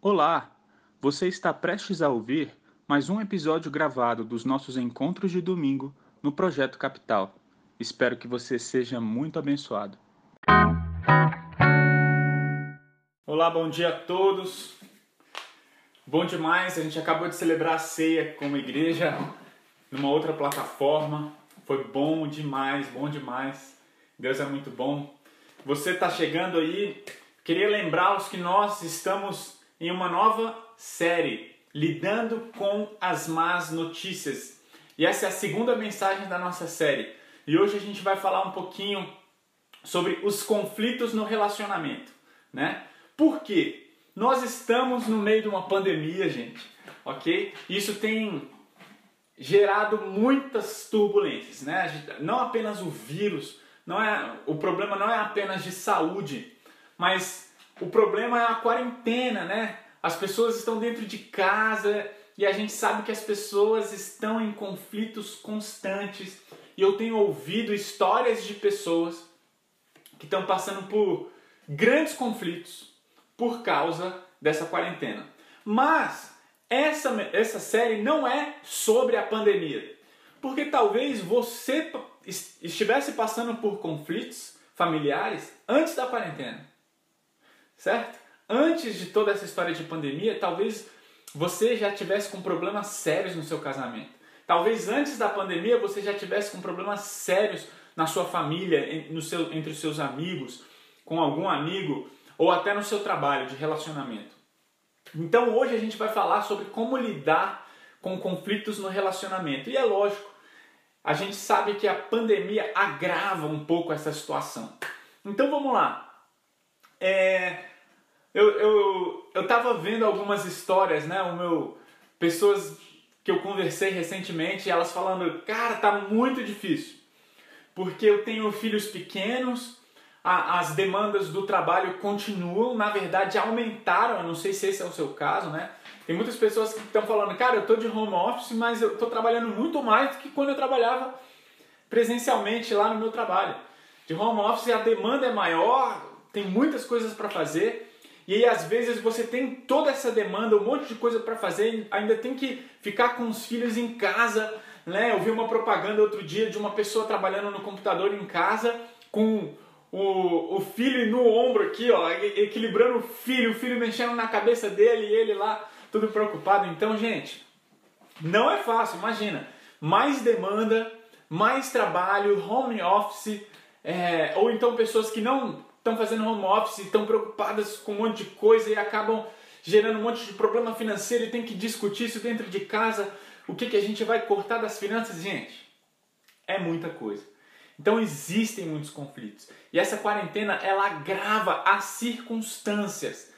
Olá! Você está prestes a ouvir mais um episódio gravado dos nossos encontros de domingo no Projeto Capital. Espero que você seja muito abençoado. Olá, bom dia a todos. Bom demais, a gente acabou de celebrar a ceia como igreja numa outra plataforma. Foi bom demais, bom demais. Deus é muito bom. Você está chegando aí, queria lembrá-los que nós estamos em uma nova série, lidando com as más notícias. E essa é a segunda mensagem da nossa série. E hoje a gente vai falar um pouquinho sobre os conflitos no relacionamento, né? Por quê? Nós estamos no meio de uma pandemia, gente, ok? Isso tem gerado muitas turbulências, né? Não apenas o vírus, não é o problema não é apenas de saúde, mas o problema é a quarentena, né? As pessoas estão dentro de casa e a gente sabe que as pessoas estão em conflitos constantes. E eu tenho ouvido histórias de pessoas que estão passando por grandes conflitos por causa dessa quarentena. Mas essa, essa série não é sobre a pandemia. Porque talvez você estivesse passando por conflitos familiares antes da quarentena. Certo? Antes de toda essa história de pandemia, talvez você já tivesse com problemas sérios no seu casamento. Talvez antes da pandemia você já tivesse com problemas sérios na sua família, no seu, entre os seus amigos, com algum amigo ou até no seu trabalho de relacionamento. Então hoje a gente vai falar sobre como lidar com conflitos no relacionamento. E é lógico, a gente sabe que a pandemia agrava um pouco essa situação. Então vamos lá. É, eu, eu, eu tava vendo algumas histórias, né? O meu, pessoas que eu conversei recentemente, elas falando, cara, tá muito difícil. Porque eu tenho filhos pequenos, a, as demandas do trabalho continuam, na verdade aumentaram, eu não sei se esse é o seu caso, né? Tem muitas pessoas que estão falando, cara, eu tô de home office, mas eu tô trabalhando muito mais do que quando eu trabalhava presencialmente lá no meu trabalho. De home office a demanda é maior, tem muitas coisas para fazer. E aí, às vezes, você tem toda essa demanda, um monte de coisa para fazer, ainda tem que ficar com os filhos em casa. Né? Eu vi uma propaganda outro dia de uma pessoa trabalhando no computador em casa com o, o filho no ombro aqui, ó, equilibrando o filho, o filho mexendo na cabeça dele e ele lá tudo preocupado. Então, gente, não é fácil, imagina. Mais demanda, mais trabalho, home office, é, ou então pessoas que não estão fazendo home office, estão preocupadas com um monte de coisa e acabam gerando um monte de problema financeiro e tem que discutir isso dentro de casa. O que, que a gente vai cortar das finanças, gente? É muita coisa. Então existem muitos conflitos. E essa quarentena, ela agrava as circunstâncias.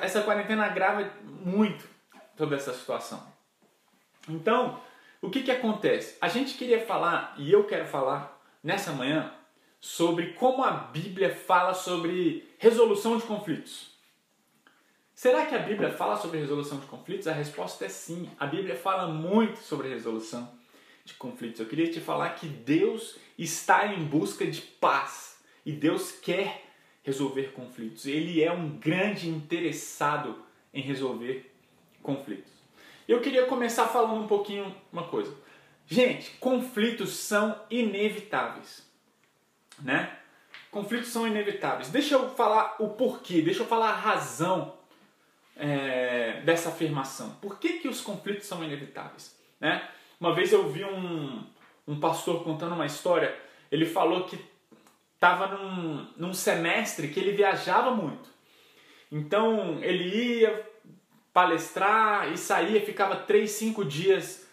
Essa quarentena agrava muito toda essa situação. Então, o que, que acontece? A gente queria falar, e eu quero falar nessa manhã, sobre como a Bíblia fala sobre resolução de conflitos. Será que a Bíblia fala sobre resolução de conflitos? A resposta é sim. A Bíblia fala muito sobre resolução de conflitos. Eu queria te falar que Deus está em busca de paz e Deus quer resolver conflitos. Ele é um grande interessado em resolver conflitos. Eu queria começar falando um pouquinho uma coisa. Gente, conflitos são inevitáveis né? Conflitos são inevitáveis. Deixa eu falar o porquê, deixa eu falar a razão é, dessa afirmação. Por que, que os conflitos são inevitáveis? Né? Uma vez eu vi um, um pastor contando uma história, ele falou que estava num, num semestre que ele viajava muito. Então ele ia palestrar e saía, ficava três, cinco dias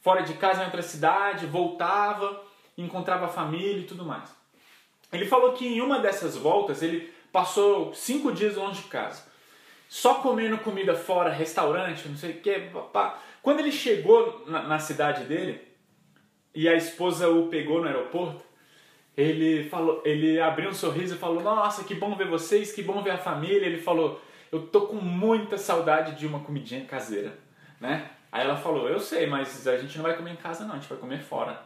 fora de casa em outra cidade, voltava, encontrava a família e tudo mais. Ele falou que em uma dessas voltas ele passou cinco dias longe de casa, só comendo comida fora, restaurante, não sei o que. Quando ele chegou na, na cidade dele e a esposa o pegou no aeroporto, ele falou, ele abriu um sorriso e falou: Nossa, que bom ver vocês, que bom ver a família. Ele falou: Eu tô com muita saudade de uma comidinha caseira, né? Aí ela falou: Eu sei, mas a gente não vai comer em casa, não, a gente vai comer fora.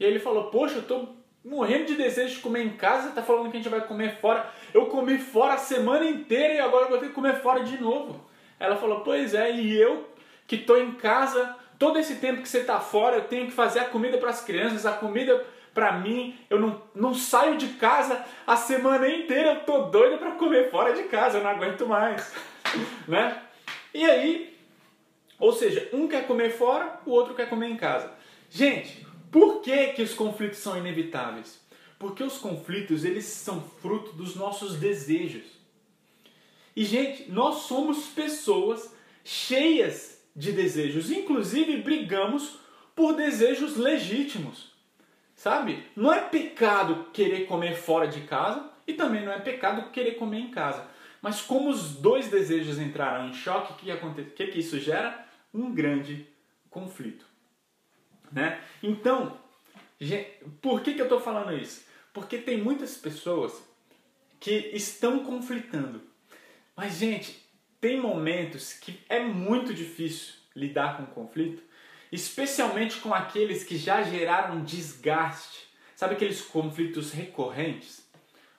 E ele falou: Poxa, eu tô morrendo de desejo de comer em casa, tá falando que a gente vai comer fora. Eu comi fora a semana inteira e agora vou ter que comer fora de novo. Ela falou: Pois é, e eu que estou em casa, todo esse tempo que você está fora, eu tenho que fazer a comida para as crianças, a comida para mim, eu não, não saio de casa a semana inteira, eu tô doida para comer fora de casa, eu não aguento mais, né? E aí, ou seja, um quer comer fora, o outro quer comer em casa. Gente, por que que os conflitos são inevitáveis? Porque os conflitos, eles são fruto dos nossos desejos. E gente, nós somos pessoas cheias de desejos, inclusive brigamos por desejos legítimos. Sabe? Não é pecado querer comer fora de casa e também não é pecado querer comer em casa. Mas como os dois desejos entraram em choque, o que, que, que isso gera? Um grande conflito. Né? Então, por que, que eu estou falando isso? Porque tem muitas pessoas que estão conflitando. Mas, gente, tem momentos que é muito difícil lidar com conflito especialmente com aqueles que já geraram desgaste. Sabe aqueles conflitos recorrentes?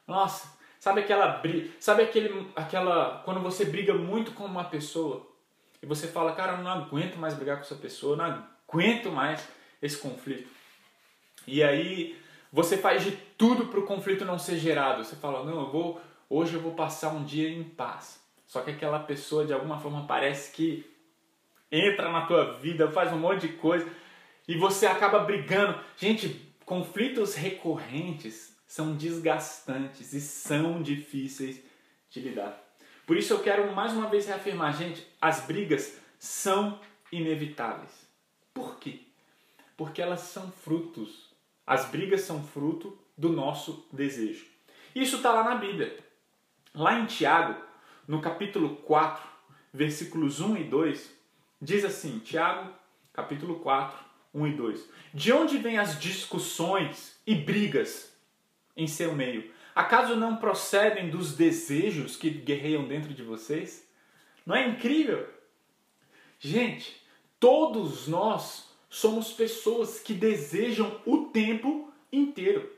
Nossa, sabe aquela briga, sabe aquele aquela quando você briga muito com uma pessoa e você fala, cara, eu não aguento mais brigar com essa pessoa, não aguento mais esse conflito. E aí você faz de tudo para o conflito não ser gerado. Você fala, não, eu vou hoje eu vou passar um dia em paz. Só que aquela pessoa de alguma forma parece que entra na tua vida, faz um monte de coisa e você acaba brigando. Gente, conflitos recorrentes são desgastantes e são difíceis de lidar. Por isso eu quero mais uma vez reafirmar, gente, as brigas são inevitáveis. Por quê? Porque elas são frutos. As brigas são fruto do nosso desejo. Isso está lá na Bíblia. Lá em Tiago, no capítulo 4, versículos 1 e 2, Diz assim, Tiago, capítulo 4, 1 e 2. De onde vêm as discussões e brigas em seu meio? Acaso não procedem dos desejos que guerreiam dentro de vocês? Não é incrível? Gente, todos nós somos pessoas que desejam o tempo inteiro.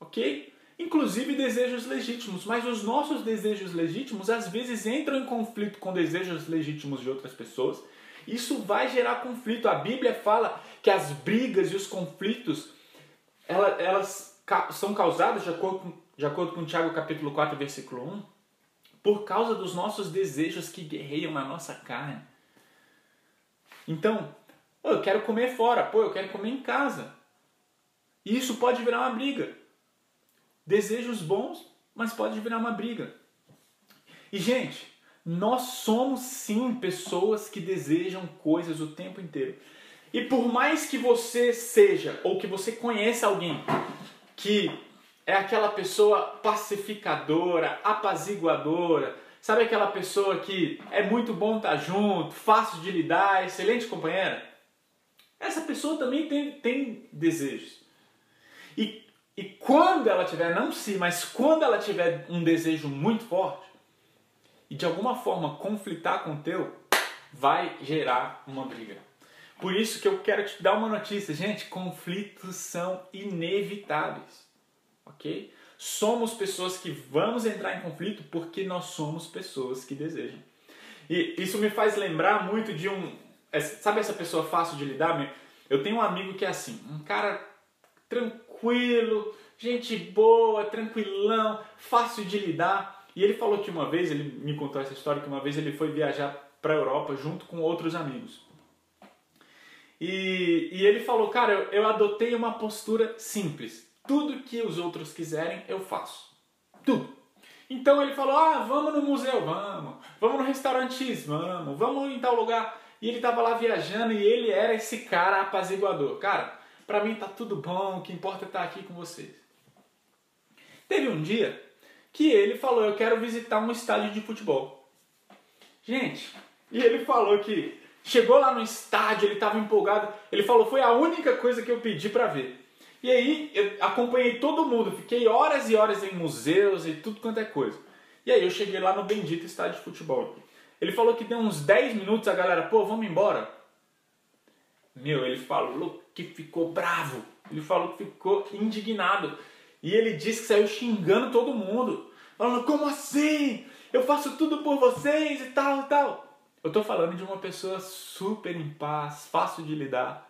Ok? Inclusive desejos legítimos, mas os nossos desejos legítimos às vezes entram em conflito com desejos legítimos de outras pessoas. Isso vai gerar conflito. A Bíblia fala que as brigas e os conflitos elas, elas são causadas, de acordo, com, de acordo com Tiago capítulo 4, versículo 1, por causa dos nossos desejos que guerreiam na nossa carne. Então, eu quero comer fora, pô, eu quero comer em casa. E isso pode virar uma briga desejos bons, mas pode virar uma briga. E, gente, nós somos sim pessoas que desejam coisas o tempo inteiro. E por mais que você seja, ou que você conheça alguém que é aquela pessoa pacificadora, apaziguadora, sabe aquela pessoa que é muito bom estar junto, fácil de lidar, excelente companheira? Essa pessoa também tem, tem desejos. E e quando ela tiver, não se, mas quando ela tiver um desejo muito forte e de alguma forma conflitar com o teu, vai gerar uma briga. Por isso que eu quero te dar uma notícia, gente, conflitos são inevitáveis. OK? Somos pessoas que vamos entrar em conflito porque nós somos pessoas que desejam. E isso me faz lembrar muito de um, sabe essa pessoa fácil de lidar? Eu tenho um amigo que é assim, um cara tranquilo gente boa, tranquilão, fácil de lidar. E ele falou que uma vez, ele me contou essa história, que uma vez ele foi viajar para a Europa junto com outros amigos. E, e ele falou, cara, eu, eu adotei uma postura simples. Tudo que os outros quiserem, eu faço. Tudo. Então ele falou, ah, vamos no museu, vamos. Vamos no restaurante vamos. Vamos em tal lugar. E ele estava lá viajando e ele era esse cara apaziguador. Cara, para mim tá tudo bom, o que importa é estar aqui com vocês. Teve um dia que ele falou: Eu quero visitar um estádio de futebol. Gente, e ele falou que chegou lá no estádio, ele estava empolgado. Ele falou: Foi a única coisa que eu pedi para ver. E aí eu acompanhei todo mundo, fiquei horas e horas em museus e tudo quanto é coisa. E aí eu cheguei lá no bendito estádio de futebol. Ele falou que deu uns 10 minutos a galera, pô, vamos embora. Meu, ele falou que ficou bravo. Ele falou que ficou indignado. E ele disse que saiu xingando todo mundo. Falando, como assim? Eu faço tudo por vocês e tal e tal. Eu tô falando de uma pessoa super em paz, fácil de lidar.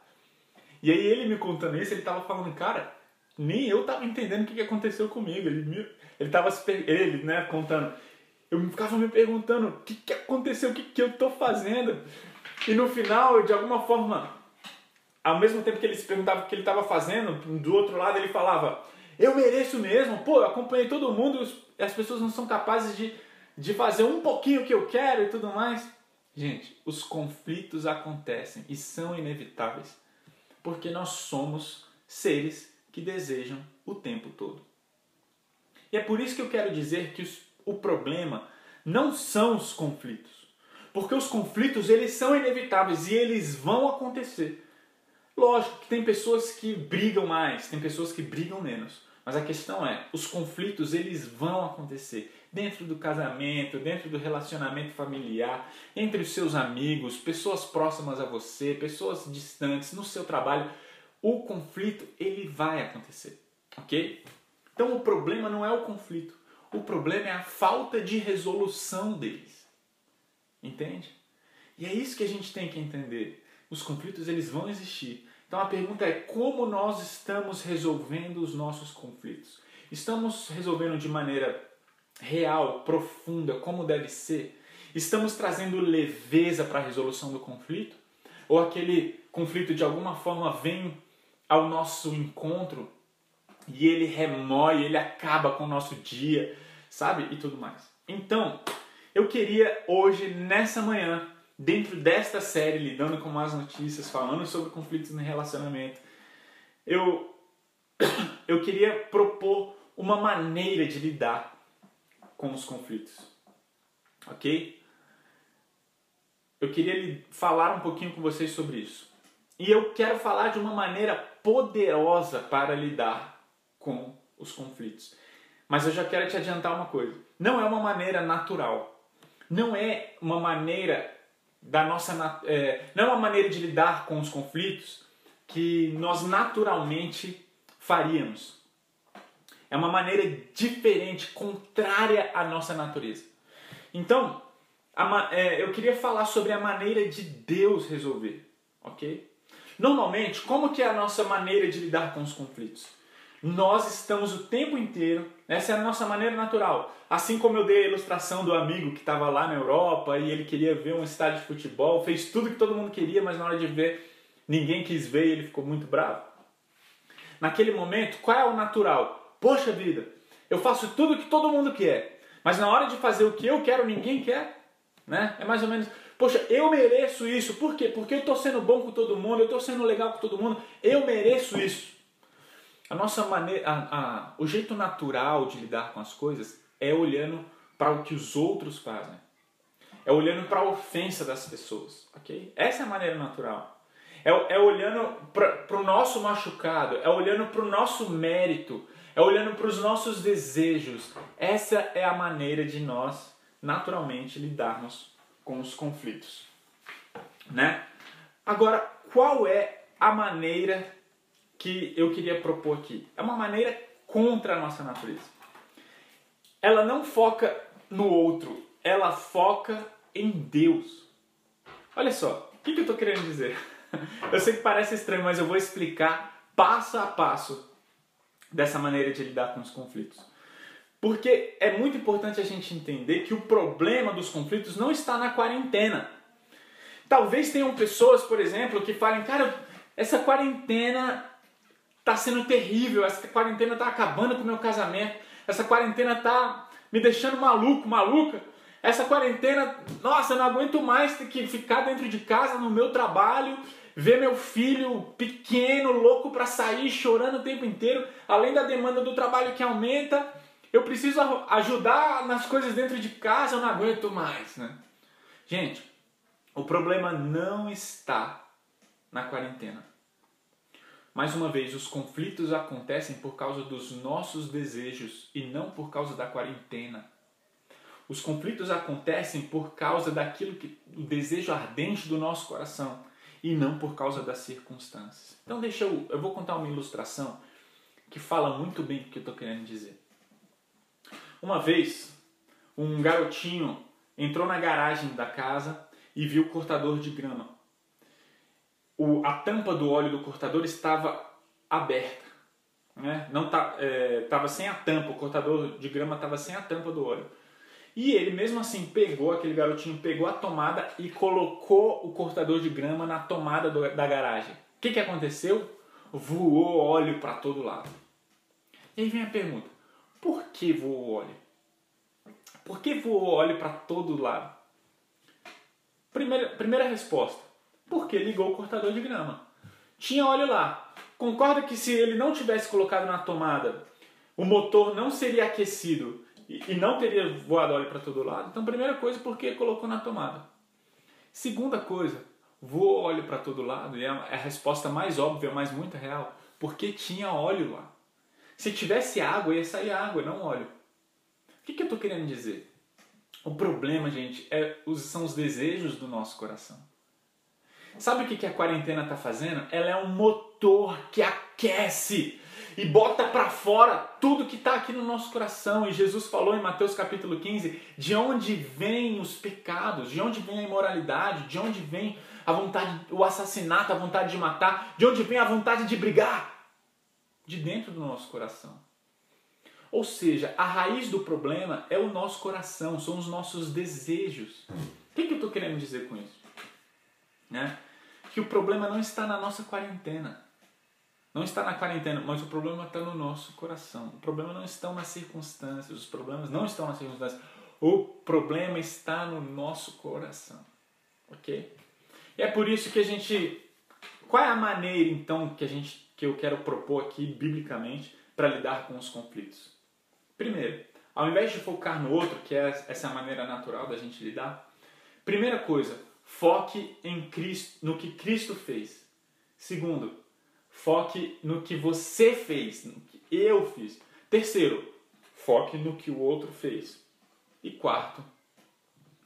E aí ele me contando isso, ele tava falando, cara, nem eu tava entendendo o que, aconteceu comigo. Ele, me, ele tava ele, né, contando. Eu ficava me perguntando o que, que aconteceu, o que, que eu tô fazendo. E no final, de alguma forma, ao mesmo tempo que ele se perguntava o que ele estava fazendo, do outro lado ele falava: Eu mereço mesmo, pô, eu acompanhei todo mundo as pessoas não são capazes de, de fazer um pouquinho o que eu quero e tudo mais. Gente, os conflitos acontecem e são inevitáveis porque nós somos seres que desejam o tempo todo. E é por isso que eu quero dizer que os, o problema não são os conflitos. Porque os conflitos eles são inevitáveis e eles vão acontecer. Lógico que tem pessoas que brigam mais, tem pessoas que brigam menos. Mas a questão é, os conflitos eles vão acontecer dentro do casamento, dentro do relacionamento familiar, entre os seus amigos, pessoas próximas a você, pessoas distantes, no seu trabalho. O conflito ele vai acontecer, ok? Então o problema não é o conflito, o problema é a falta de resolução deles, entende? E é isso que a gente tem que entender. Os conflitos eles vão existir, então a pergunta é como nós estamos resolvendo os nossos conflitos? Estamos resolvendo de maneira real, profunda, como deve ser? Estamos trazendo leveza para a resolução do conflito? Ou aquele conflito de alguma forma vem ao nosso encontro e ele remói, ele acaba com o nosso dia, sabe? E tudo mais. Então, eu queria hoje, nessa manhã, dentro desta série, lidando com más notícias, falando sobre conflitos no relacionamento, eu, eu queria propor uma maneira de lidar com os conflitos. Ok? Eu queria falar um pouquinho com vocês sobre isso. E eu quero falar de uma maneira poderosa para lidar com os conflitos. Mas eu já quero te adiantar uma coisa: não é uma maneira natural. Não é uma maneira da nossa é, não é uma maneira de lidar com os conflitos que nós naturalmente faríamos. É uma maneira diferente, contrária à nossa natureza. Então, a, é, eu queria falar sobre a maneira de Deus resolver, ok? Normalmente, como que é a nossa maneira de lidar com os conflitos? Nós estamos o tempo inteiro, essa é a nossa maneira natural. Assim como eu dei a ilustração do amigo que estava lá na Europa e ele queria ver um estádio de futebol, fez tudo que todo mundo queria, mas na hora de ver, ninguém quis ver e ele ficou muito bravo. Naquele momento, qual é o natural? Poxa vida, eu faço tudo que todo mundo quer, mas na hora de fazer o que eu quero, ninguém quer. Né? É mais ou menos, poxa, eu mereço isso. Por quê? Porque eu estou sendo bom com todo mundo, eu estou sendo legal com todo mundo, eu mereço isso. A nossa maneira, a, a, o jeito natural de lidar com as coisas é olhando para o que os outros fazem. É olhando para a ofensa das pessoas, ok? Essa é a maneira natural. É, é olhando para o nosso machucado, é olhando para o nosso mérito, é olhando para os nossos desejos. Essa é a maneira de nós naturalmente lidarmos com os conflitos, né? Agora, qual é a maneira que eu queria propor aqui. É uma maneira contra a nossa natureza. Ela não foca no outro, ela foca em Deus. Olha só, o que, eu estou querendo dizer? Eu sei que parece estranho, mas eu vou explicar passo a passo dessa maneira de lidar com os conflitos. Porque é muito importante a gente entender que o problema dos conflitos não está na quarentena. Talvez tenham pessoas, por exemplo, que falem, cara, essa quarentena tá sendo terrível, essa quarentena tá acabando com o meu casamento, essa quarentena tá me deixando maluco, maluca. Essa quarentena, nossa, eu não aguento mais ter que ficar dentro de casa no meu trabalho, ver meu filho pequeno, louco para sair, chorando o tempo inteiro, além da demanda do trabalho que aumenta. Eu preciso ajudar nas coisas dentro de casa, eu não aguento mais, né? Gente, o problema não está na quarentena. Mais uma vez, os conflitos acontecem por causa dos nossos desejos e não por causa da quarentena. Os conflitos acontecem por causa daquilo que o desejo ardente do nosso coração e não por causa das circunstâncias. Então deixa eu, eu vou contar uma ilustração que fala muito bem o que eu estou querendo dizer. Uma vez, um garotinho entrou na garagem da casa e viu o cortador de grama. O, a tampa do óleo do cortador estava aberta. Né? Não estava é, sem a tampa, o cortador de grama estava sem a tampa do óleo. E ele mesmo assim pegou, aquele garotinho pegou a tomada e colocou o cortador de grama na tomada do, da garagem. O que, que aconteceu? Voou óleo para todo lado. E aí vem a pergunta: por que voou óleo? Por que voou óleo para todo lado? Primeira, primeira resposta: porque ligou o cortador de grama. Tinha óleo lá. Concorda que se ele não tivesse colocado na tomada, o motor não seria aquecido e, não teria voado óleo para todo lado? Então, primeira coisa, porque colocou na tomada. Segunda coisa, voou óleo para todo lado, e é, é a resposta mais óbvia, mas muito real, porque tinha óleo lá. Se tivesse água, ia sair água, não óleo. O que, que eu estou querendo dizer? O problema, gente, é, são os desejos do nosso coração. Sabe o que, a quarentena está fazendo? Ela é um motor que aquece e bota para fora tudo que está aqui no nosso coração. E Jesus falou em Mateus capítulo 15 de onde vêm os pecados, de onde vem a imoralidade, de onde vem a vontade, o assassinato, a vontade de matar, de onde vem a vontade de brigar de dentro do nosso coração. Ou seja, a raiz do problema é o nosso coração, são os nossos desejos. O que, que eu estou querendo dizer com isso? Né? Que o problema não está na nossa quarentena. Não está na quarentena, mas o problema está no nosso coração. O problema não está nas circunstâncias, os problemas não estão nas circunstâncias. O problema está no nosso coração. Ok? E é por isso que a gente. Qual é a maneira então que a gente que eu quero propor aqui biblicamente para lidar com os conflitos. Primeiro, ao invés de focar no outro, que é essa maneira natural da gente lidar, primeira coisa, foque em Cristo, no que Cristo fez. Segundo, foque no que você fez, no que eu fiz. Terceiro, foque no que o outro fez. E quarto,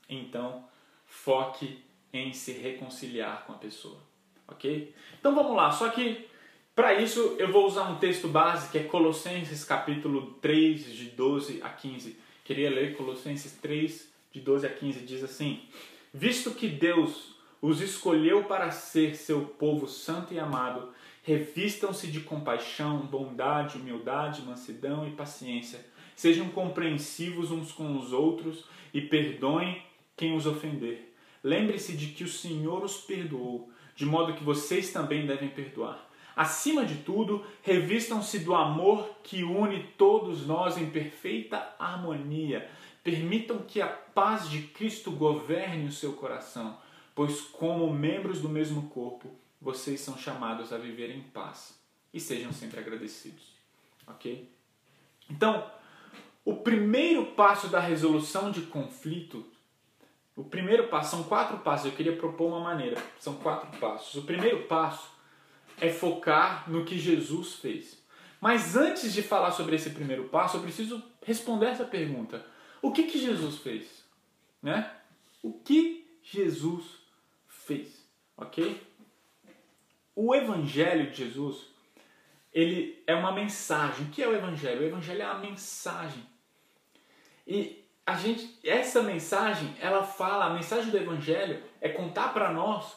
então, foque em se reconciliar com a pessoa. Ok? Então vamos lá, só que para isso, eu vou usar um texto base que é Colossenses capítulo 3, de 12 a 15. Queria ler Colossenses 3, de 12 a 15. Diz assim: Visto que Deus os escolheu para ser seu povo santo e amado, revistam-se de compaixão, bondade, humildade, mansidão e paciência. Sejam compreensivos uns com os outros e perdoem quem os ofender. Lembre-se de que o Senhor os perdoou, de modo que vocês também devem perdoar. Acima de tudo, revistam-se do amor que une todos nós em perfeita harmonia. Permitam que a paz de Cristo governe o seu coração, pois, como membros do mesmo corpo, vocês são chamados a viver em paz. E sejam sempre agradecidos. Ok? Então, o primeiro passo da resolução de conflito, o primeiro passo, são quatro passos, eu queria propor uma maneira, são quatro passos. O primeiro passo é focar no que Jesus fez. Mas antes de falar sobre esse primeiro passo, eu preciso responder essa pergunta: o que, que Jesus fez? Né? O que Jesus fez? Ok? O Evangelho de Jesus ele é uma mensagem. O que é o Evangelho? O Evangelho é a mensagem. E a gente, essa mensagem, ela fala, a mensagem do Evangelho é contar para nós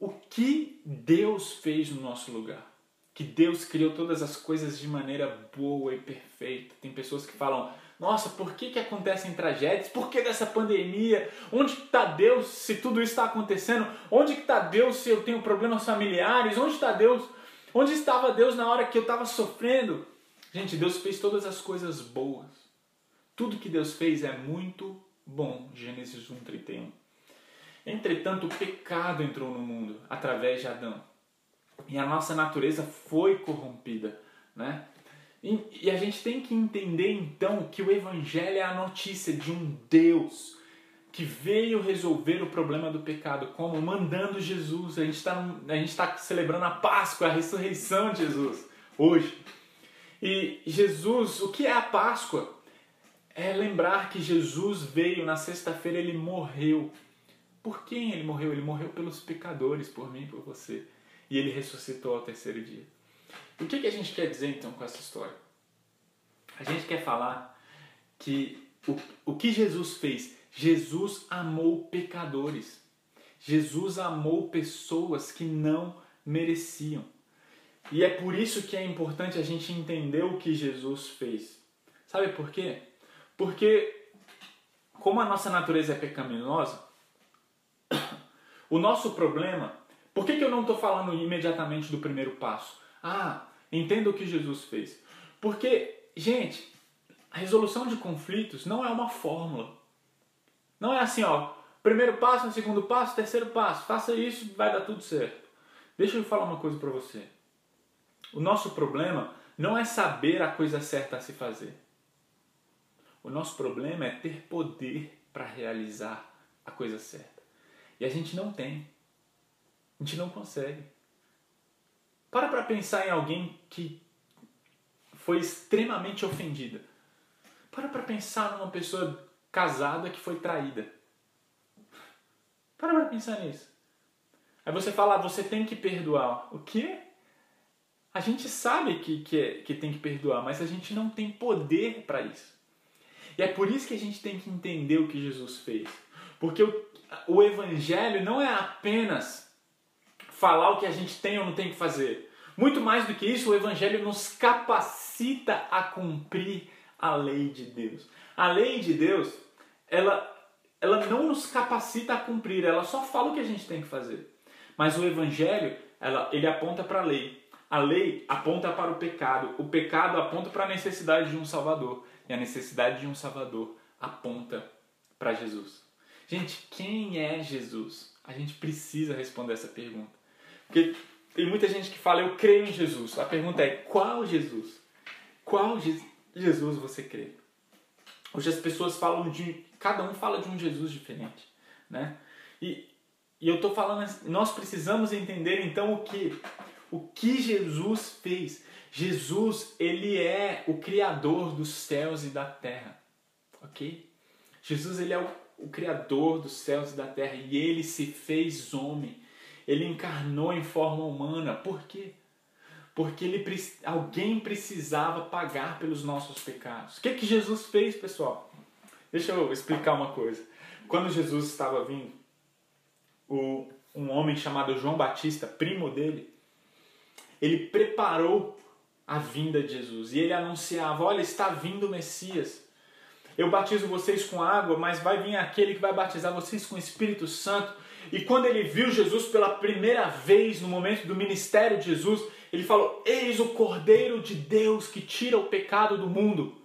o que Deus fez no nosso lugar. Que Deus criou todas as coisas de maneira boa e perfeita. Tem pessoas que falam: Nossa, por que, que acontecem tragédias? Por que dessa pandemia? Onde está Deus se tudo isso está acontecendo? Onde está Deus se eu tenho problemas familiares? Onde está Deus? Onde estava Deus na hora que eu estava sofrendo? Gente, Deus fez todas as coisas boas. Tudo que Deus fez é muito bom. Gênesis 1, 31. Entretanto, o pecado entrou no mundo através de Adão. E a nossa natureza foi corrompida, né? E, a gente tem que entender então que o evangelho é a notícia de um Deus que veio resolver o problema do pecado, como mandando Jesus. A gente está tá celebrando a Páscoa, a ressurreição de Jesus, hoje. E Jesus, o que é a Páscoa? É lembrar que Jesus veio na sexta-feira, ele morreu por quem ele morreu? Ele morreu pelos pecadores, por mim e por você. E ele ressuscitou ao terceiro dia. O que, que a gente quer dizer então com essa história? A gente quer falar que o, o que Jesus fez? Jesus amou pecadores. Jesus amou pessoas que não mereciam. E é por isso que é importante a gente entender o que Jesus fez. Sabe por quê? Porque, como a nossa natureza é pecaminosa, o nosso problema. Por que, que eu não estou falando imediatamente do primeiro passo? Ah, entenda o que Jesus fez. Porque, gente, a resolução de conflitos não é uma fórmula. Não é assim, ó, primeiro passo, segundo passo, terceiro passo, faça isso, vai dar tudo certo. Deixa eu falar uma coisa para você. O nosso problema não é saber a coisa certa a se fazer. O nosso problema é ter poder para realizar a coisa certa. E a gente não tem. A gente não consegue. Para para pensar em alguém que foi extremamente ofendida. Para para pensar numa pessoa casada que foi traída. Para para pensar nisso. Aí você fala, ah, você tem que perdoar. O quê? A gente sabe que, que, é, que tem que perdoar, mas a gente não tem poder para isso. E é por isso que a gente tem que entender o que Jesus fez. Porque o, o Evangelho não é apenas falar o que a gente tem ou não tem que fazer. Muito mais do que isso, o Evangelho nos capacita a cumprir a lei de Deus. A lei de Deus, ela, ela não nos capacita a cumprir, ela só fala o que a gente tem que fazer. Mas o Evangelho, ela, ele aponta para a lei. A lei aponta para o pecado, o pecado aponta para a necessidade de um Salvador, e a necessidade de um Salvador aponta para Jesus. Gente, quem é Jesus? A gente precisa responder essa pergunta. Porque tem muita gente que fala, eu creio em Jesus. A pergunta é, qual Jesus? Qual Jesus você crê? Hoje as pessoas falam de. Cada um fala de um Jesus diferente. Né? E, e eu estou falando, nós precisamos entender então o que? o que Jesus fez. Jesus, ele é o criador dos céus e da terra. OK? Jesus, ele é o, o criador dos céus e da terra e ele se fez homem. Ele encarnou em forma humana. Por quê? Porque ele, alguém precisava pagar pelos nossos pecados. O que, que Jesus fez, pessoal? Deixa eu explicar uma coisa. Quando Jesus estava vindo, o, um homem chamado João Batista, primo dele, ele preparou a vinda de Jesus e ele anunciava: Olha, está vindo o Messias. Eu batizo vocês com água, mas vai vir aquele que vai batizar vocês com o Espírito Santo. E quando ele viu Jesus pela primeira vez no momento do ministério de Jesus, ele falou: Eis o Cordeiro de Deus que tira o pecado do mundo.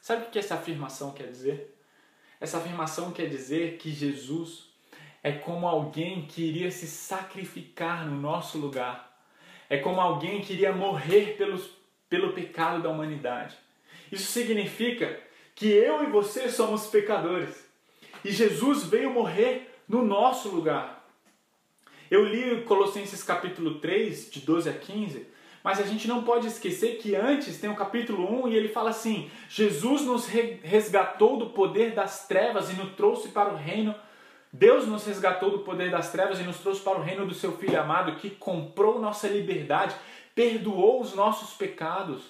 Sabe o que essa afirmação quer dizer? Essa afirmação quer dizer que Jesus é como alguém que iria se sacrificar no nosso lugar é como alguém que iria morrer pelos, pelo pecado da humanidade. Isso significa que eu e você somos pecadores. E Jesus veio morrer no nosso lugar. Eu li Colossenses capítulo 3, de 12 a 15, mas a gente não pode esquecer que antes tem o capítulo 1 e ele fala assim: Jesus nos resgatou do poder das trevas e nos trouxe para o reino Deus nos resgatou do poder das trevas e nos trouxe para o reino do seu Filho amado, que comprou nossa liberdade, perdoou os nossos pecados.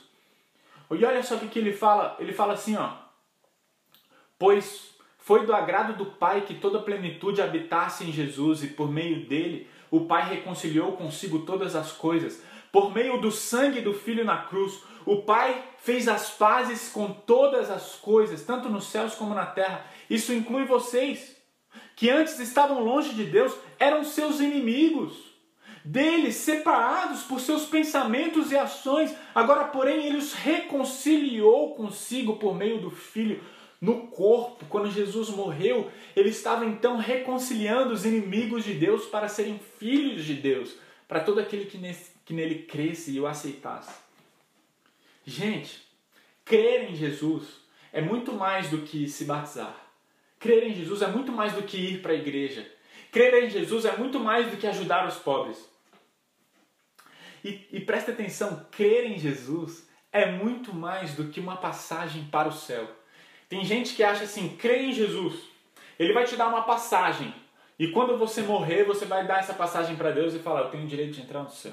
E olha só o que ele fala, ele fala assim, ó. Pois foi do agrado do Pai que toda a plenitude habitasse em Jesus e por meio dele o Pai reconciliou consigo todas as coisas. Por meio do sangue do Filho na cruz, o Pai fez as pazes com todas as coisas, tanto nos céus como na terra. Isso inclui vocês que antes estavam longe de Deus, eram seus inimigos. Deles, separados por seus pensamentos e ações, agora, porém, ele os reconciliou consigo por meio do Filho no corpo. Quando Jesus morreu, ele estava então reconciliando os inimigos de Deus para serem filhos de Deus, para todo aquele que, nesse, que nele cresce e o aceitasse. Gente, crer em Jesus é muito mais do que se batizar. Crer em Jesus é muito mais do que ir para a igreja. Crer em Jesus é muito mais do que ajudar os pobres. E, e preste atenção, crer em Jesus é muito mais do que uma passagem para o céu. Tem gente que acha assim, crê em Jesus, ele vai te dar uma passagem. E quando você morrer, você vai dar essa passagem para Deus e falar, eu tenho o direito de entrar no céu.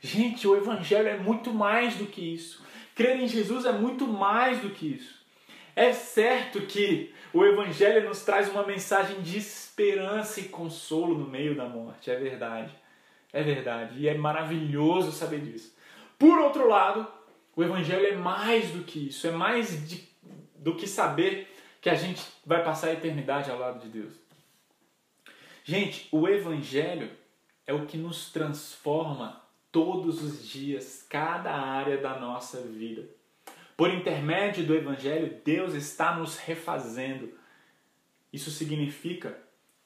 Gente, o Evangelho é muito mais do que isso. Crer em Jesus é muito mais do que isso. É certo que o Evangelho nos traz uma mensagem de esperança e consolo no meio da morte. É verdade. É verdade. E é maravilhoso saber disso. Por outro lado, o Evangelho é mais do que isso. É mais de, do que saber que a gente vai passar a eternidade ao lado de Deus. Gente, o Evangelho é o que nos transforma todos os dias, cada área da nossa vida. Por intermédio do Evangelho, Deus está nos refazendo. Isso significa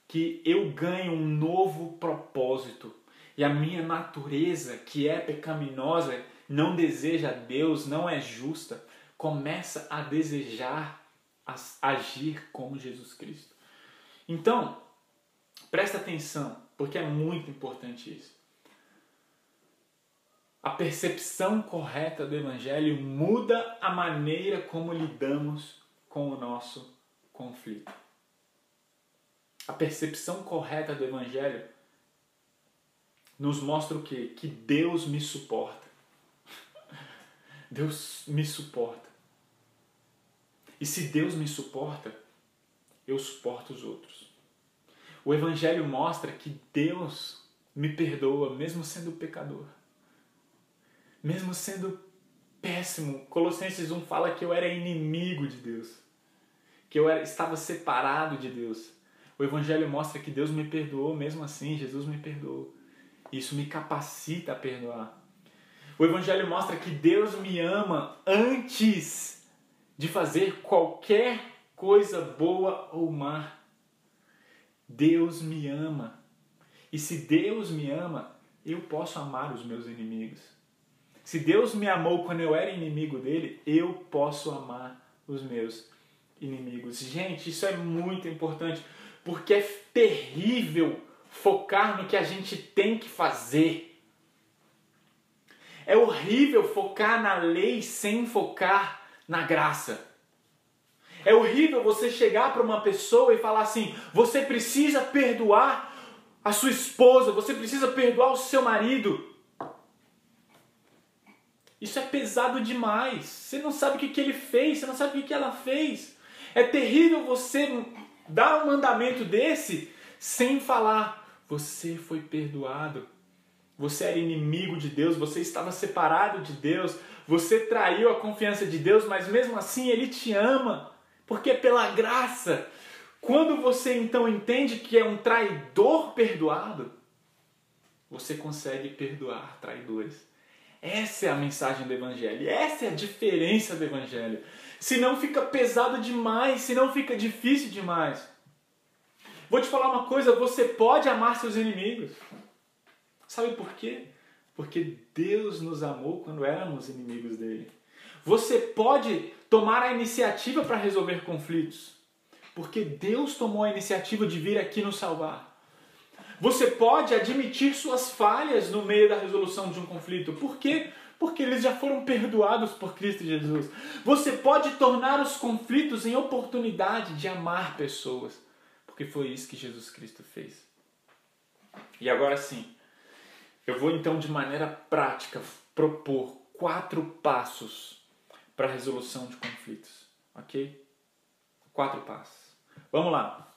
que eu ganho um novo propósito e a minha natureza, que é pecaminosa, não deseja Deus, não é justa, começa a desejar agir como Jesus Cristo. Então, presta atenção, porque é muito importante isso. A percepção correta do Evangelho muda a maneira como lidamos com o nosso conflito. A percepção correta do Evangelho nos mostra o quê? Que Deus me suporta. Deus me suporta. E se Deus me suporta, eu suporto os outros. O Evangelho mostra que Deus me perdoa, mesmo sendo pecador mesmo sendo péssimo. Colossenses 1 fala que eu era inimigo de Deus, que eu era, estava separado de Deus. O Evangelho mostra que Deus me perdoou, mesmo assim, Jesus me perdoou. Isso me capacita a perdoar. O Evangelho mostra que Deus me ama antes de fazer qualquer coisa boa ou má. Deus me ama. E se Deus me ama, eu posso amar os meus inimigos. Se Deus me amou quando eu era inimigo dele, eu posso amar os meus inimigos. Gente, isso é muito importante, porque é terrível focar no que a gente tem que fazer. É horrível focar na lei sem focar na graça. É horrível você chegar para uma pessoa e falar assim: você precisa perdoar a sua esposa, você precisa perdoar o seu marido. Isso é pesado demais. Você não sabe o que, que ele fez, você não sabe o que, que ela fez. É terrível você dar um mandamento desse sem falar: você foi perdoado. Você era inimigo de Deus, você estava separado de Deus, você traiu a confiança de Deus, mas mesmo assim Ele te ama, porque é pela graça. Quando você então entende que é um traidor perdoado, você consegue perdoar traidores. Essa é a mensagem do Evangelho, essa é a diferença do Evangelho. Senão fica pesado demais, senão fica difícil demais. Vou te falar uma coisa: você pode amar seus inimigos. Sabe por quê? Porque Deus nos amou quando éramos inimigos dele. Você pode tomar a iniciativa para resolver conflitos, porque Deus tomou a iniciativa de vir aqui nos salvar. Você pode admitir suas falhas no meio da resolução de um conflito. Por quê? Porque eles já foram perdoados por Cristo Jesus. Você pode tornar os conflitos em oportunidade de amar pessoas. Porque foi isso que Jesus Cristo fez. E agora sim, eu vou então de maneira prática propor quatro passos para a resolução de conflitos. Ok? Quatro passos. Vamos lá.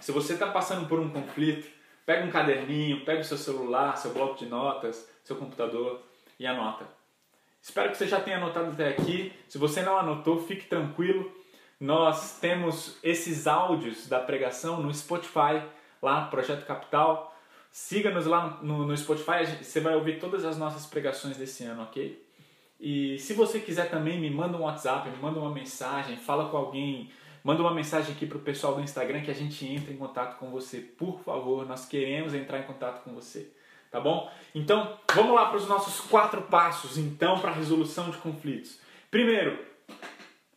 Se você está passando por um conflito, Pega um caderninho, pega o seu celular, seu bloco de notas, seu computador e anota. Espero que você já tenha anotado até aqui. Se você não anotou, fique tranquilo. Nós temos esses áudios da pregação no Spotify, lá, Projeto Capital. Siga-nos lá no, no Spotify, você vai ouvir todas as nossas pregações desse ano, ok? E se você quiser também, me manda um WhatsApp, me manda uma mensagem, fala com alguém Manda uma mensagem aqui para o pessoal do Instagram que a gente entra em contato com você. Por favor, nós queremos entrar em contato com você. Tá bom? Então, vamos lá para os nossos quatro passos, então, para a resolução de conflitos. Primeiro,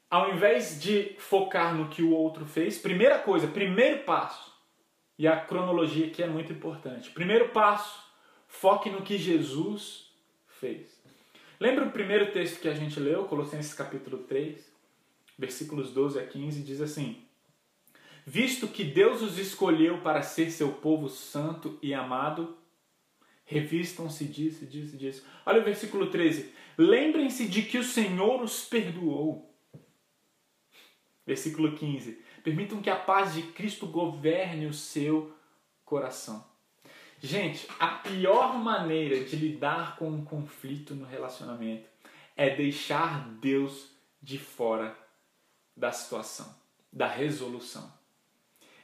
ao invés de focar no que o outro fez, primeira coisa, primeiro passo, e a cronologia aqui é muito importante. Primeiro passo, foque no que Jesus fez. Lembra o primeiro texto que a gente leu, Colossenses capítulo 3? versículos 12 a 15, diz assim: Visto que Deus os escolheu para ser seu povo santo e amado, revistam-se disso, disso, disso. Olha o versículo 13: Lembrem-se de que o Senhor os perdoou. Versículo 15: Permitam que a paz de Cristo governe o seu coração. Gente, a pior maneira de lidar com um conflito no relacionamento é deixar Deus de fora da situação, da resolução.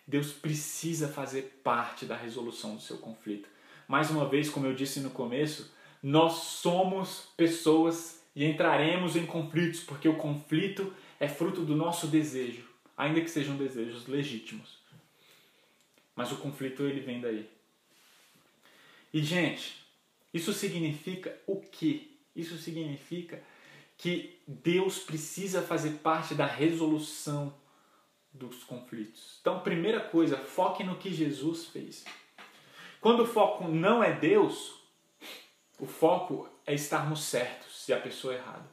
Deus precisa fazer parte da resolução do seu conflito. Mais uma vez, como eu disse no começo, nós somos pessoas e entraremos em conflitos, porque o conflito é fruto do nosso desejo, ainda que sejam desejos legítimos. Mas o conflito ele vem daí. E gente, isso significa o quê? Isso significa que Deus precisa fazer parte da resolução dos conflitos. Então, primeira coisa, foque no que Jesus fez. Quando o foco não é Deus, o foco é estarmos certos e a pessoa errada.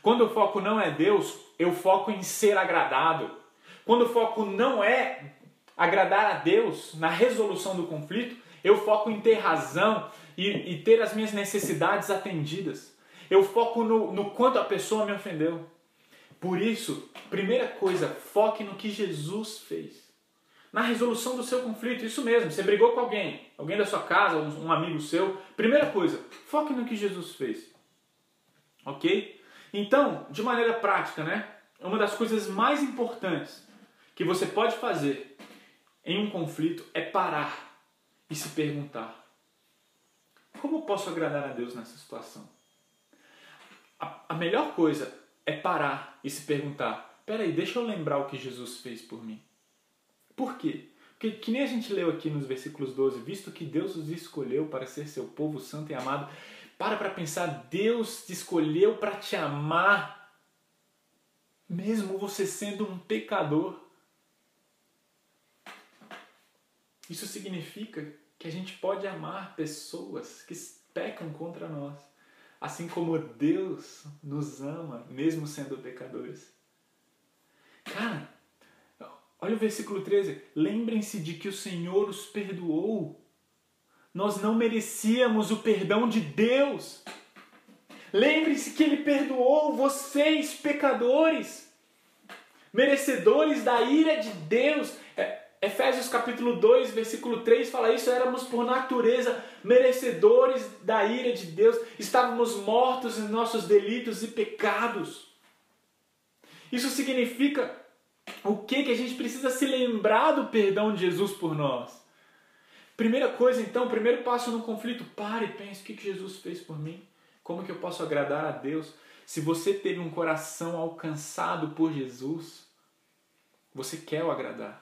Quando o foco não é Deus, eu foco em ser agradado. Quando o foco não é agradar a Deus na resolução do conflito, eu foco em ter razão e, e ter as minhas necessidades atendidas. Eu foco no, no quanto a pessoa me ofendeu. Por isso, primeira coisa, foque no que Jesus fez. Na resolução do seu conflito, isso mesmo. Você brigou com alguém, alguém da sua casa, um, amigo seu. Primeira coisa, foque no que Jesus fez. Ok? Então, de maneira prática, né? Uma das coisas mais importantes que você pode fazer em um conflito é parar e se perguntar: como posso agradar a Deus nessa situação? A, a melhor coisa é parar e se perguntar: peraí, deixa eu lembrar o que Jesus fez por mim. Por quê? Porque, que nem a gente leu aqui nos versículos 12, visto que Deus os escolheu para ser seu povo santo e amado, para para pensar, Deus te escolheu para te amar, mesmo você sendo um pecador. Isso significa que a gente pode amar pessoas que pecam contra nós, assim como Deus nos ama, mesmo sendo pecadores. Cara, olha o versículo 13. Lembrem-se de que o Senhor os perdoou nós não merecíamos o perdão de Deus. Lembre-se que Ele perdoou vocês, pecadores, merecedores da ira de Deus. Efésios capítulo 2, versículo 3 fala isso: éramos por natureza merecedores da ira de Deus, estávamos mortos em nossos delitos e pecados. Isso significa o que? Que a gente precisa se lembrar do perdão de Jesus por nós. Primeira coisa, então, primeiro passo no conflito, pare e pense o que Jesus fez por mim. Como que eu posso agradar a Deus? Se você teve um coração alcançado por Jesus, você quer o agradar.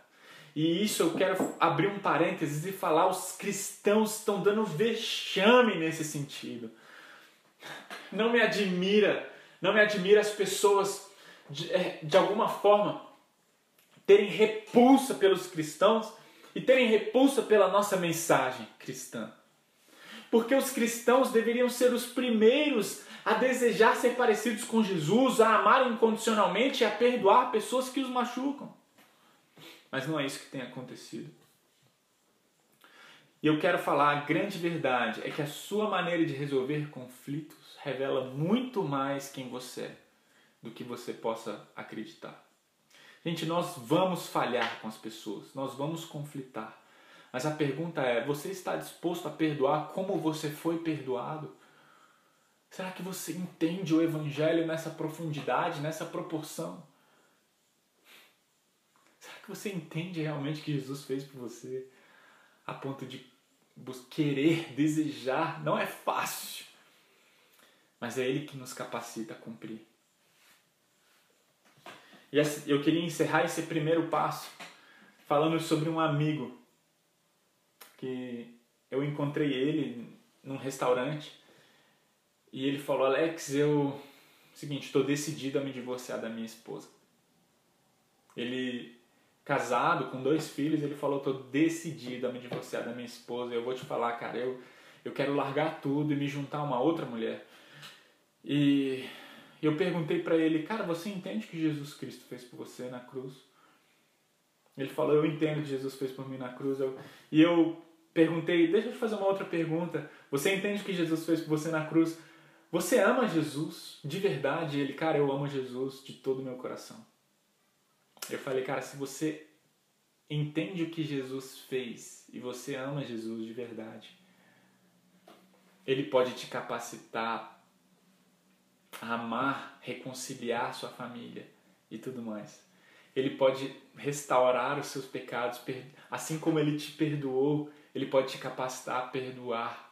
E isso eu quero abrir um parênteses e falar: os cristãos estão dando vexame nesse sentido. Não me admira, não me admira as pessoas de, eh, de alguma forma terem repulsa pelos cristãos e terem repulsa pela nossa mensagem cristã. Porque os cristãos deveriam ser os primeiros a desejar ser parecidos com Jesus, a amar incondicionalmente e a perdoar pessoas que os machucam. Mas não é isso que tem acontecido. E eu quero falar a grande verdade é que a sua maneira de resolver conflitos revela muito mais quem você é do que você possa acreditar. Gente, nós vamos falhar com as pessoas, nós vamos conflitar. Mas a pergunta é: você está disposto a perdoar como você foi perdoado? Será que você entende o Evangelho nessa profundidade, nessa proporção? Você entende realmente que Jesus fez por você? A ponto de querer, desejar, não é fácil, mas é Ele que nos capacita a cumprir. E eu queria encerrar esse primeiro passo falando sobre um amigo que eu encontrei ele num restaurante e ele falou: Alex, eu. Seguinte, estou decidido a me divorciar da minha esposa. Ele, casado, com dois filhos, ele falou: estou decidido a me divorciar da minha esposa. Eu vou te falar, cara, eu, eu quero largar tudo e me juntar a uma outra mulher. E eu perguntei para ele, cara, você entende o que Jesus Cristo fez por você na cruz? Ele falou, eu entendo o que Jesus fez por mim na cruz. Eu, e eu perguntei, deixa eu te fazer uma outra pergunta. Você entende o que Jesus fez por você na cruz? Você ama Jesus de verdade? Ele, cara, eu amo Jesus de todo o meu coração. Eu falei, cara, se você entende o que Jesus fez e você ama Jesus de verdade, ele pode te capacitar a amar, reconciliar sua família e tudo mais. Ele pode restaurar os seus pecados, assim como ele te perdoou, ele pode te capacitar a perdoar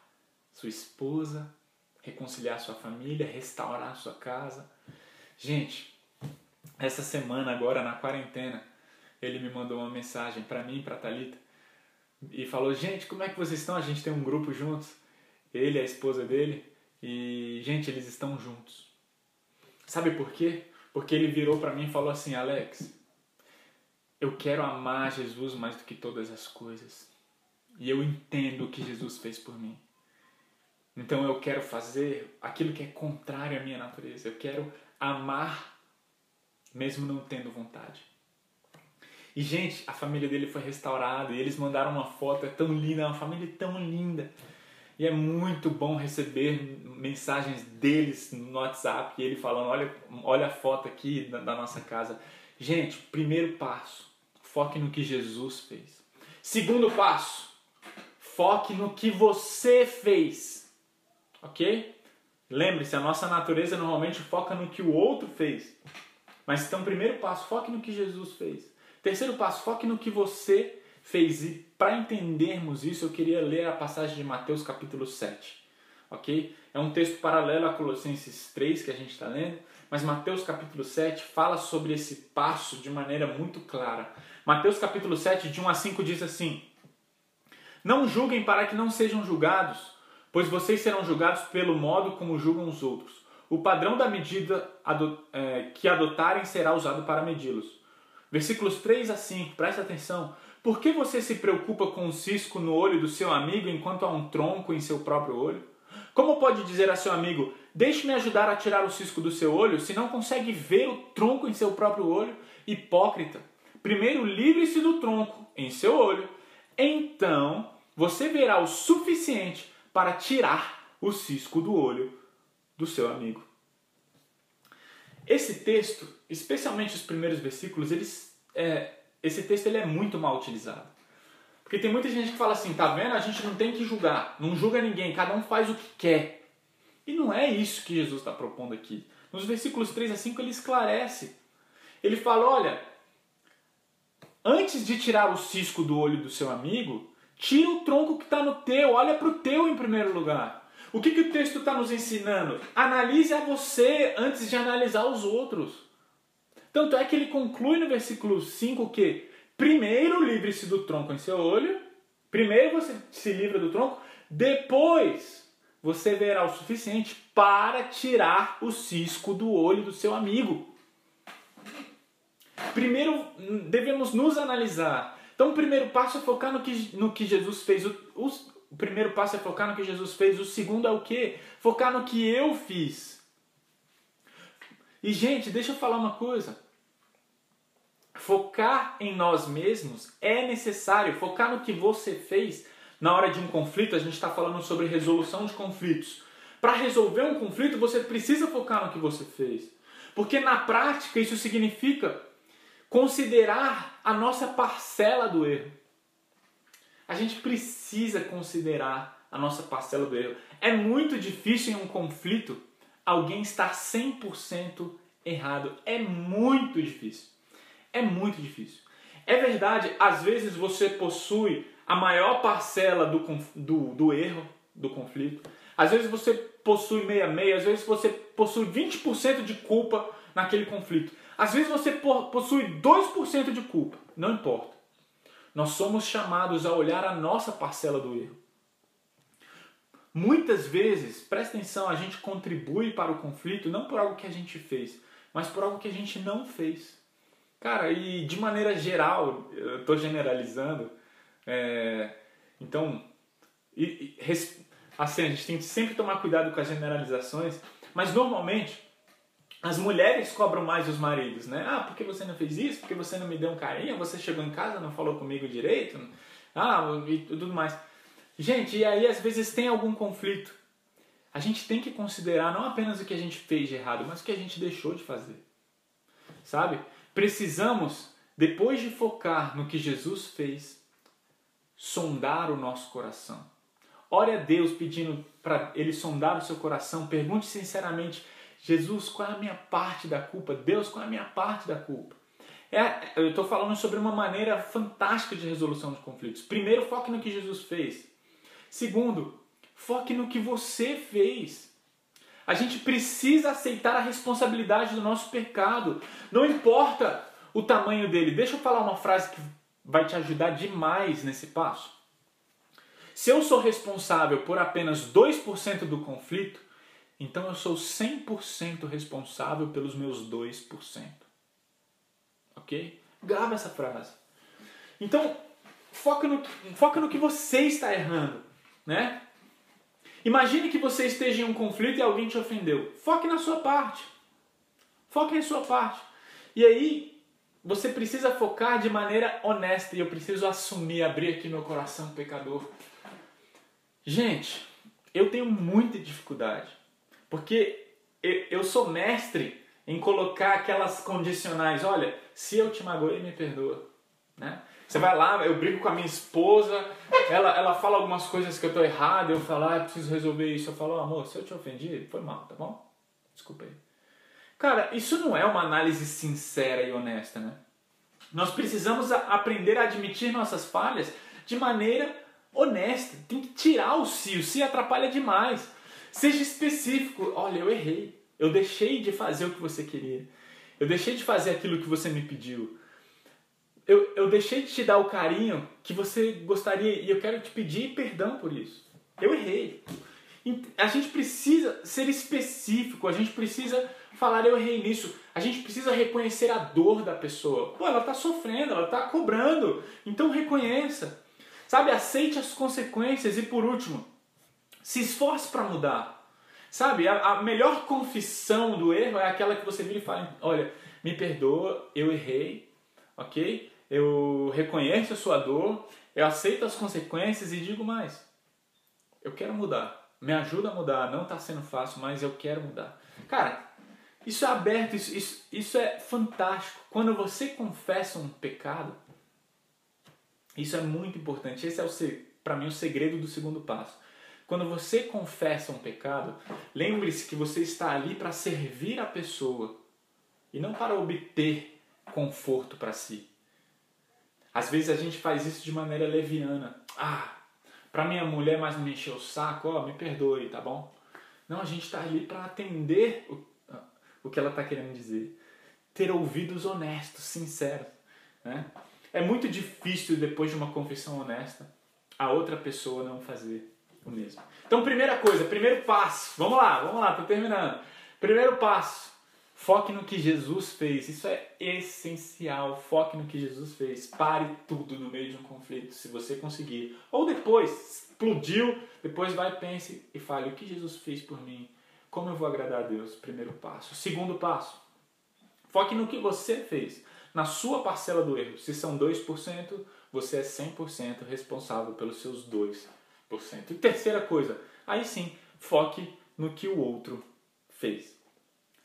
sua esposa, reconciliar sua família, restaurar sua casa. Gente, essa semana agora na quarentena, ele me mandou uma mensagem para mim, para Talita, e falou: "Gente, como é que vocês estão? A gente tem um grupo juntos, ele a esposa dele, e gente, eles estão juntos. Sabe por quê? Porque ele virou para mim e falou assim: "Alex, eu quero amar Jesus mais do que todas as coisas. E eu entendo o que Jesus fez por mim. Então eu quero fazer aquilo que é contrário à minha natureza. Eu quero amar mesmo não tendo vontade. E gente, a família dele foi restaurada e eles mandaram uma foto, é tão linda, é uma família tão linda. E é muito bom receber mensagens deles no WhatsApp e ele falando: olha, olha a foto aqui da, da nossa casa. Gente, primeiro passo, foque no que Jesus fez. Segundo passo, foque no que você fez. Ok? Lembre-se, a nossa natureza normalmente foca no que o outro fez. Mas então, primeiro passo, foque no que Jesus fez. Terceiro passo, foque no que você fez. E para entendermos isso, eu queria ler a passagem de Mateus capítulo 7. Ok? É um texto paralelo a Colossenses 3 que a gente está lendo, mas Mateus capítulo 7 fala sobre esse passo de maneira muito clara. Mateus capítulo 7, de 1 a 5 diz assim: Não julguem para que não sejam julgados, pois vocês serão julgados pelo modo como julgam os outros. O padrão da medida é, que adotarem será usado para medi-los. Versículos 3 a 5, presta atenção. Por que você se preocupa com um cisco no olho do seu amigo enquanto há um tronco em seu próprio olho? Como pode dizer a seu amigo, deixe-me ajudar a tirar o cisco do seu olho, se não consegue ver o tronco em seu próprio olho? Hipócrita! Primeiro livre-se do tronco em seu olho, então você verá o suficiente para tirar o cisco do olho do seu amigo. Esse texto, especialmente os primeiros versículos, eles, é, esse texto ele é muito mal utilizado. Porque tem muita gente que fala assim, tá vendo? A gente não tem que julgar, não julga ninguém, cada um faz o que quer. E não é isso que Jesus está propondo aqui. Nos versículos 3 a 5 ele esclarece. Ele fala, olha, antes de tirar o cisco do olho do seu amigo, tira o tronco que está no teu, olha para o teu em primeiro lugar. O que, que o texto está nos ensinando? Analise a você antes de analisar os outros. Tanto é que ele conclui no versículo 5 que primeiro livre-se do tronco em seu olho, primeiro você se livra do tronco, depois você verá o suficiente para tirar o cisco do olho do seu amigo. Primeiro devemos nos analisar. Então, o primeiro passo é focar no que, no que Jesus fez. O, o primeiro passo é focar no que Jesus fez. O segundo é o quê? Focar no que eu fiz. E, gente, deixa eu falar uma coisa. Focar em nós mesmos é necessário. Focar no que você fez na hora de um conflito, a gente está falando sobre resolução de conflitos. Para resolver um conflito, você precisa focar no que você fez. Porque na prática isso significa considerar a nossa parcela do erro. A gente precisa considerar a nossa parcela do erro. É muito difícil em um conflito alguém estar 100% errado. É muito difícil. É muito difícil. É verdade, às vezes você possui a maior parcela do, do, do erro, do conflito. Às vezes você possui meia-meia, às vezes você possui 20% de culpa naquele conflito. Às vezes você possui 2% de culpa, não importa. Nós somos chamados a olhar a nossa parcela do erro. Muitas vezes, presta atenção, a gente contribui para o conflito não por algo que a gente fez, mas por algo que a gente não fez. Cara, e de maneira geral, eu estou generalizando, é, então, e, e, assim, a gente tem que sempre tomar cuidado com as generalizações, mas normalmente as mulheres cobram mais os maridos, né? Ah, porque você não fez isso? Porque você não me deu um carinho? Você chegou em casa não falou comigo direito? Ah, e tudo mais. Gente, e aí às vezes tem algum conflito. A gente tem que considerar não apenas o que a gente fez de errado, mas o que a gente deixou de fazer. Sabe? Precisamos depois de focar no que Jesus fez, sondar o nosso coração. Ore a Deus pedindo para Ele sondar o seu coração. Pergunte sinceramente: Jesus, qual é a minha parte da culpa? Deus, qual é a minha parte da culpa? É, eu estou falando sobre uma maneira fantástica de resolução de conflitos. Primeiro, foque no que Jesus fez. Segundo, foque no que você fez. A gente precisa aceitar a responsabilidade do nosso pecado. Não importa o tamanho dele. Deixa eu falar uma frase que vai te ajudar demais nesse passo. Se eu sou responsável por apenas 2% do conflito, então eu sou 100% responsável pelos meus 2%. Ok? Grava essa frase. Então, foca no, foca no que você está errando. Né? Imagine que você esteja em um conflito e alguém te ofendeu. Foque na sua parte. Foque em sua parte. E aí, você precisa focar de maneira honesta. E eu preciso assumir, abrir aqui meu coração pecador. Gente, eu tenho muita dificuldade. Porque eu sou mestre em colocar aquelas condicionais. Olha, se eu te magoei, me perdoa. Né? Você vai lá, eu brigo com a minha esposa, ela, ela fala algumas coisas que eu tô errado, eu falo, ah, eu preciso resolver isso. Eu falo, oh, amor, se eu te ofendi, foi mal, tá bom? Desculpa aí. Cara, isso não é uma análise sincera e honesta, né? Nós precisamos aprender a admitir nossas falhas de maneira honesta. Tem que tirar o si, o si atrapalha demais. Seja específico. Olha, eu errei. Eu deixei de fazer o que você queria. Eu deixei de fazer aquilo que você me pediu. Eu, eu deixei de te dar o carinho que você gostaria e eu quero te pedir perdão por isso. Eu errei. A gente precisa ser específico, a gente precisa falar eu errei nisso. A gente precisa reconhecer a dor da pessoa. Pô, ela está sofrendo, ela está cobrando. Então reconheça. Sabe, aceite as consequências e por último, se esforce para mudar. Sabe, a, a, melhor confissão do erro é aquela que você vira e fala: Olha, me perdoa, eu errei, ok? Eu reconheço a sua dor, eu aceito as consequências e digo mais: Eu quero mudar. Me ajuda a mudar. Não está sendo fácil, mas eu quero mudar. Cara, isso é aberto, isso, isso, isso é fantástico. Quando você confessa um pecado, isso é muito importante. Esse é, para mim, o segredo do segundo passo. Quando você confessa um pecado, lembre-se que você está ali para servir a pessoa e não para obter conforto para si. Às vezes a gente faz isso de maneira leviana. Ah, para minha mulher mais me encher o saco, ó, me perdoe, tá bom? Não, a gente está ali para atender o, o que ela está querendo dizer. Ter ouvidos honestos, sinceros. Né? É muito difícil, depois de uma confissão honesta, a outra pessoa não fazer o mesmo. Então, primeira coisa, primeiro passo. Vamos lá, vamos lá, tô terminando. Primeiro passo. Foque no que Jesus fez. Isso é essencial. Foque no que Jesus fez. Pare tudo no meio de um conflito, se você conseguir. Ou depois, explodiu, depois vai, pense e fale: o que Jesus fez por mim? Como eu vou agradar a Deus? Primeiro passo. Segundo passo. Foque no que você fez. Na sua parcela do erro. Se são 2%, você é 100% responsável pelos seus 2%. E terceira coisa, aí sim, foque no que o outro fez.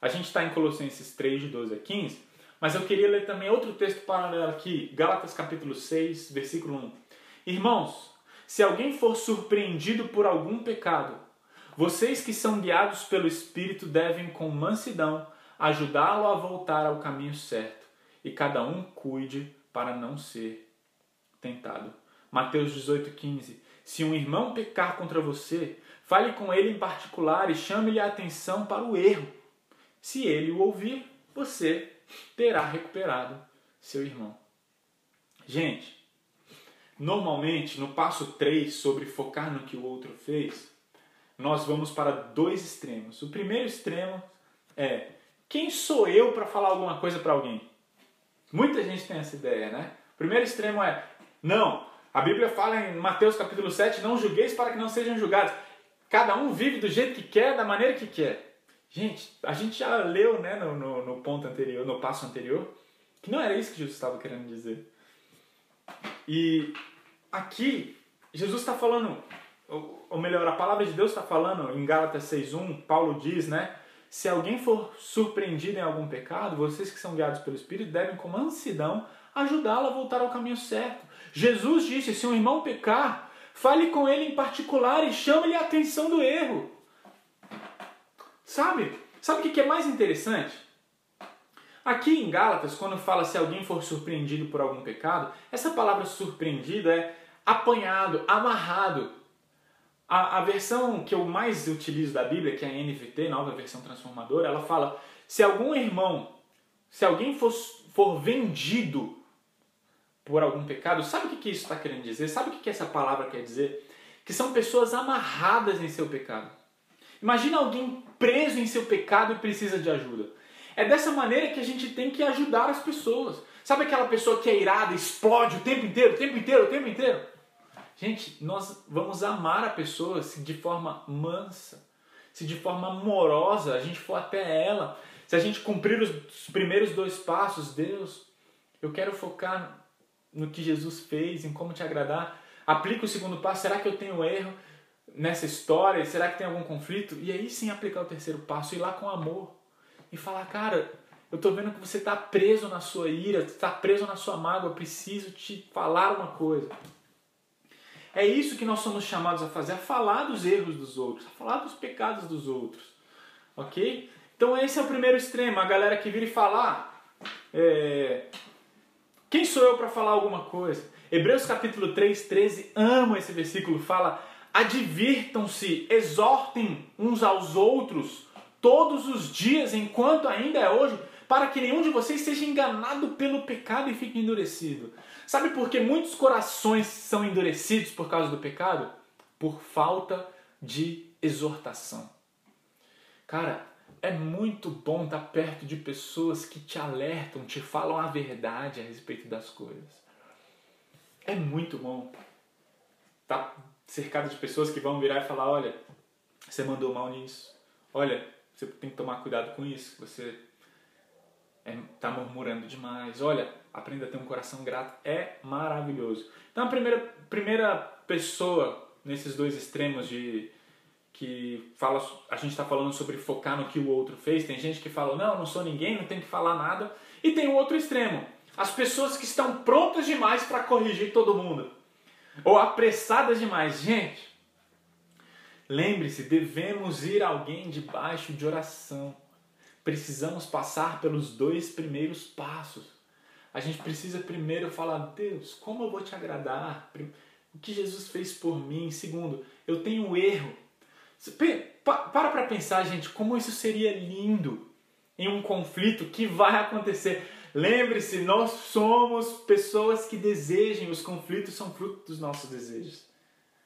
A gente está em Colossenses 3, de 12 a 15, mas eu queria ler também outro texto paralelo aqui, Gálatas capítulo 6, versículo 1. Irmãos, se alguém for surpreendido por algum pecado, vocês que são guiados pelo Espírito devem, com mansidão, ajudá-lo a voltar ao caminho certo, e cada um cuide para não ser tentado. Mateus 18, 15. Se um irmão pecar contra você, fale com ele em particular e chame-lhe a atenção para o erro. Se ele o ouvir, você terá recuperado seu irmão. Gente, normalmente no passo 3 sobre focar no que o outro fez, nós vamos para dois extremos. O primeiro extremo é: quem sou eu para falar alguma coisa para alguém? Muita gente tem essa ideia, né? O primeiro extremo é: não, a Bíblia fala em Mateus capítulo 7, não julgueis para que não sejam julgados. Cada um vive do jeito que quer, da maneira que quer. Gente, a gente já leu né, no, no, no ponto anterior, no passo anterior, que não era isso que Jesus estava querendo dizer. E aqui, Jesus está falando, ou melhor, a palavra de Deus está falando em Gálatas 6.1, Paulo diz, né? Se alguém for surpreendido em algum pecado, vocês que são guiados pelo Espírito devem com mansidão ajudá-lo a voltar ao caminho certo. Jesus disse: se um irmão pecar, fale com ele em particular e chame-lhe a atenção do erro. Sabe? Sabe o que é mais interessante? Aqui em Gálatas, quando fala se alguém for surpreendido por algum pecado, essa palavra surpreendido é apanhado, amarrado. A, a versão que eu mais utilizo da Bíblia, que é a NVT, nova versão transformadora, ela fala: se algum irmão, se alguém for, for vendido por algum pecado, sabe o que, que isso está querendo dizer? Sabe o que, que essa palavra quer dizer? Que são pessoas amarradas em seu pecado. Imagina alguém preso em seu pecado e precisa de ajuda. É dessa maneira que a gente tem que ajudar as pessoas. Sabe aquela pessoa que é irada, explode o tempo inteiro, o tempo inteiro, o tempo inteiro? Gente, nós vamos amar a pessoa se de forma mansa, se de forma amorosa a gente for até ela, se a gente cumprir os primeiros dois passos, Deus, eu quero focar no que Jesus fez, em como te agradar. Aplica o segundo passo, será que eu tenho erro nessa história? Será que tem algum conflito? E aí sim aplicar o terceiro passo, ir lá com amor e falar, cara, eu estou vendo que você está preso na sua ira, está preso na sua mágoa, eu preciso te falar uma coisa. É isso que nós somos chamados a fazer, a falar dos erros dos outros, a falar dos pecados dos outros. Ok? Então esse é o primeiro extremo, a galera que vira e fala, ah, é... quem sou eu para falar alguma coisa? Hebreus capítulo 3, 13, amo esse versículo, fala, advirtam-se, exortem uns aos outros, todos os dias, enquanto ainda é hoje, para que nenhum de vocês seja enganado pelo pecado e fique endurecido. Sabe por que muitos corações são endurecidos por causa do pecado? Por falta de exortação. Cara, é muito bom estar perto de pessoas que te alertam, te falam a verdade a respeito das coisas. É muito bom estar tá cercado de pessoas que vão virar e falar: olha, você mandou mal nisso. Olha, você tem que tomar cuidado com isso. Você está é, murmurando demais. Olha, aprenda a ter um coração grato. É maravilhoso. Então, a primeira, primeira pessoa nesses dois extremos de que fala, a gente está falando sobre focar no que o outro fez. Tem gente que fala, não, não sou ninguém, não tenho que falar nada. E tem o outro extremo, as pessoas que estão prontas demais para corrigir todo mundo. Ou apressadas demais. Gente, lembre-se, devemos ir alguém debaixo de oração precisamos passar pelos dois primeiros passos. A gente precisa primeiro falar, Deus, como eu vou te agradar? O que Jesus fez por mim? Segundo, eu tenho um erro. Para para pensar, gente, como isso seria lindo em um conflito que vai acontecer. Lembre-se, nós somos pessoas que desejam, os conflitos são fruto dos nossos desejos.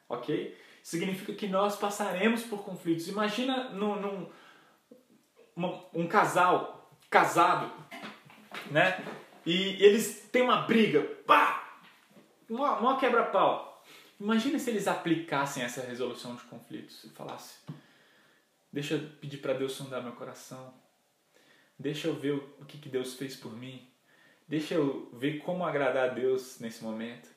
Ok? Significa que nós passaremos por conflitos. Imagina num, num um casal casado, né? E eles têm uma briga, pá! Uma, uma quebra-pau. Imagina se eles aplicassem essa resolução de conflitos e falassem: Deixa eu pedir para Deus sondar meu coração. Deixa eu ver o que, que Deus fez por mim. Deixa eu ver como agradar a Deus nesse momento.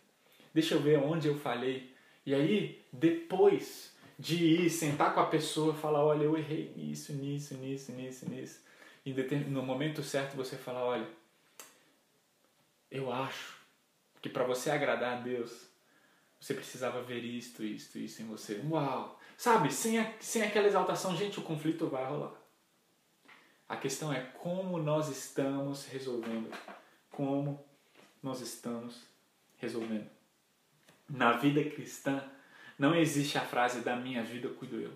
Deixa eu ver onde eu falhei. E aí, depois, de ir sentar com a pessoa falar, olha, eu errei nisso, nisso, nisso, nisso, nisso. E no momento certo você falar, olha, eu acho que para você agradar a Deus, você precisava ver isto, isto, isso em você. Uau! Sabe, sem, a, sem aquela exaltação, gente, o conflito vai rolar. A questão é como nós estamos resolvendo. Como nós estamos resolvendo. Na vida cristã, não existe a frase da minha vida cuido eu.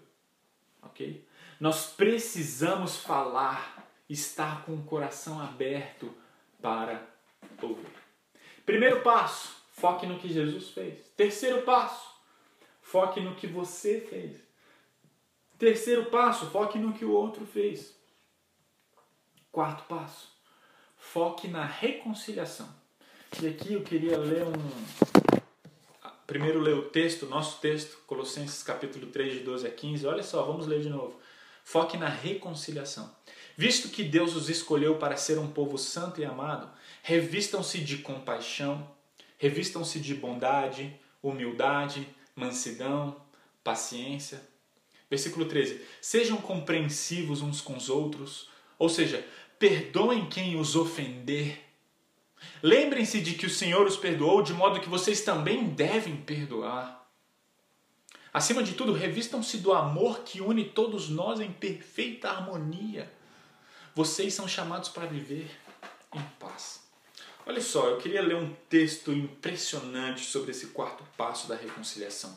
Ok? Nós precisamos falar, estar com o coração aberto para ouvir. Primeiro passo, foque no que Jesus fez. Terceiro passo, foque no que você fez. Terceiro passo, foque no que o outro fez. Quarto passo, foque na reconciliação. E aqui eu queria ler um, primeiro ler o texto, nosso texto, Colossenses capítulo 3, de 12 a 15. Olha só, vamos ler de novo. Foque na reconciliação. Visto que Deus os escolheu para ser um povo santo e amado, revistam-se de compaixão, revistam-se de bondade, humildade, mansidão, paciência. Versículo 13: Sejam compreensivos uns com os outros, ou seja, perdoem quem os ofender Lembrem-se de que o Senhor os perdoou, de modo que vocês também devem perdoar. Acima de tudo, revistam-se do amor que une todos nós em perfeita harmonia. Vocês são chamados para viver em paz. Olha só, eu queria ler um texto impressionante sobre esse quarto passo da reconciliação.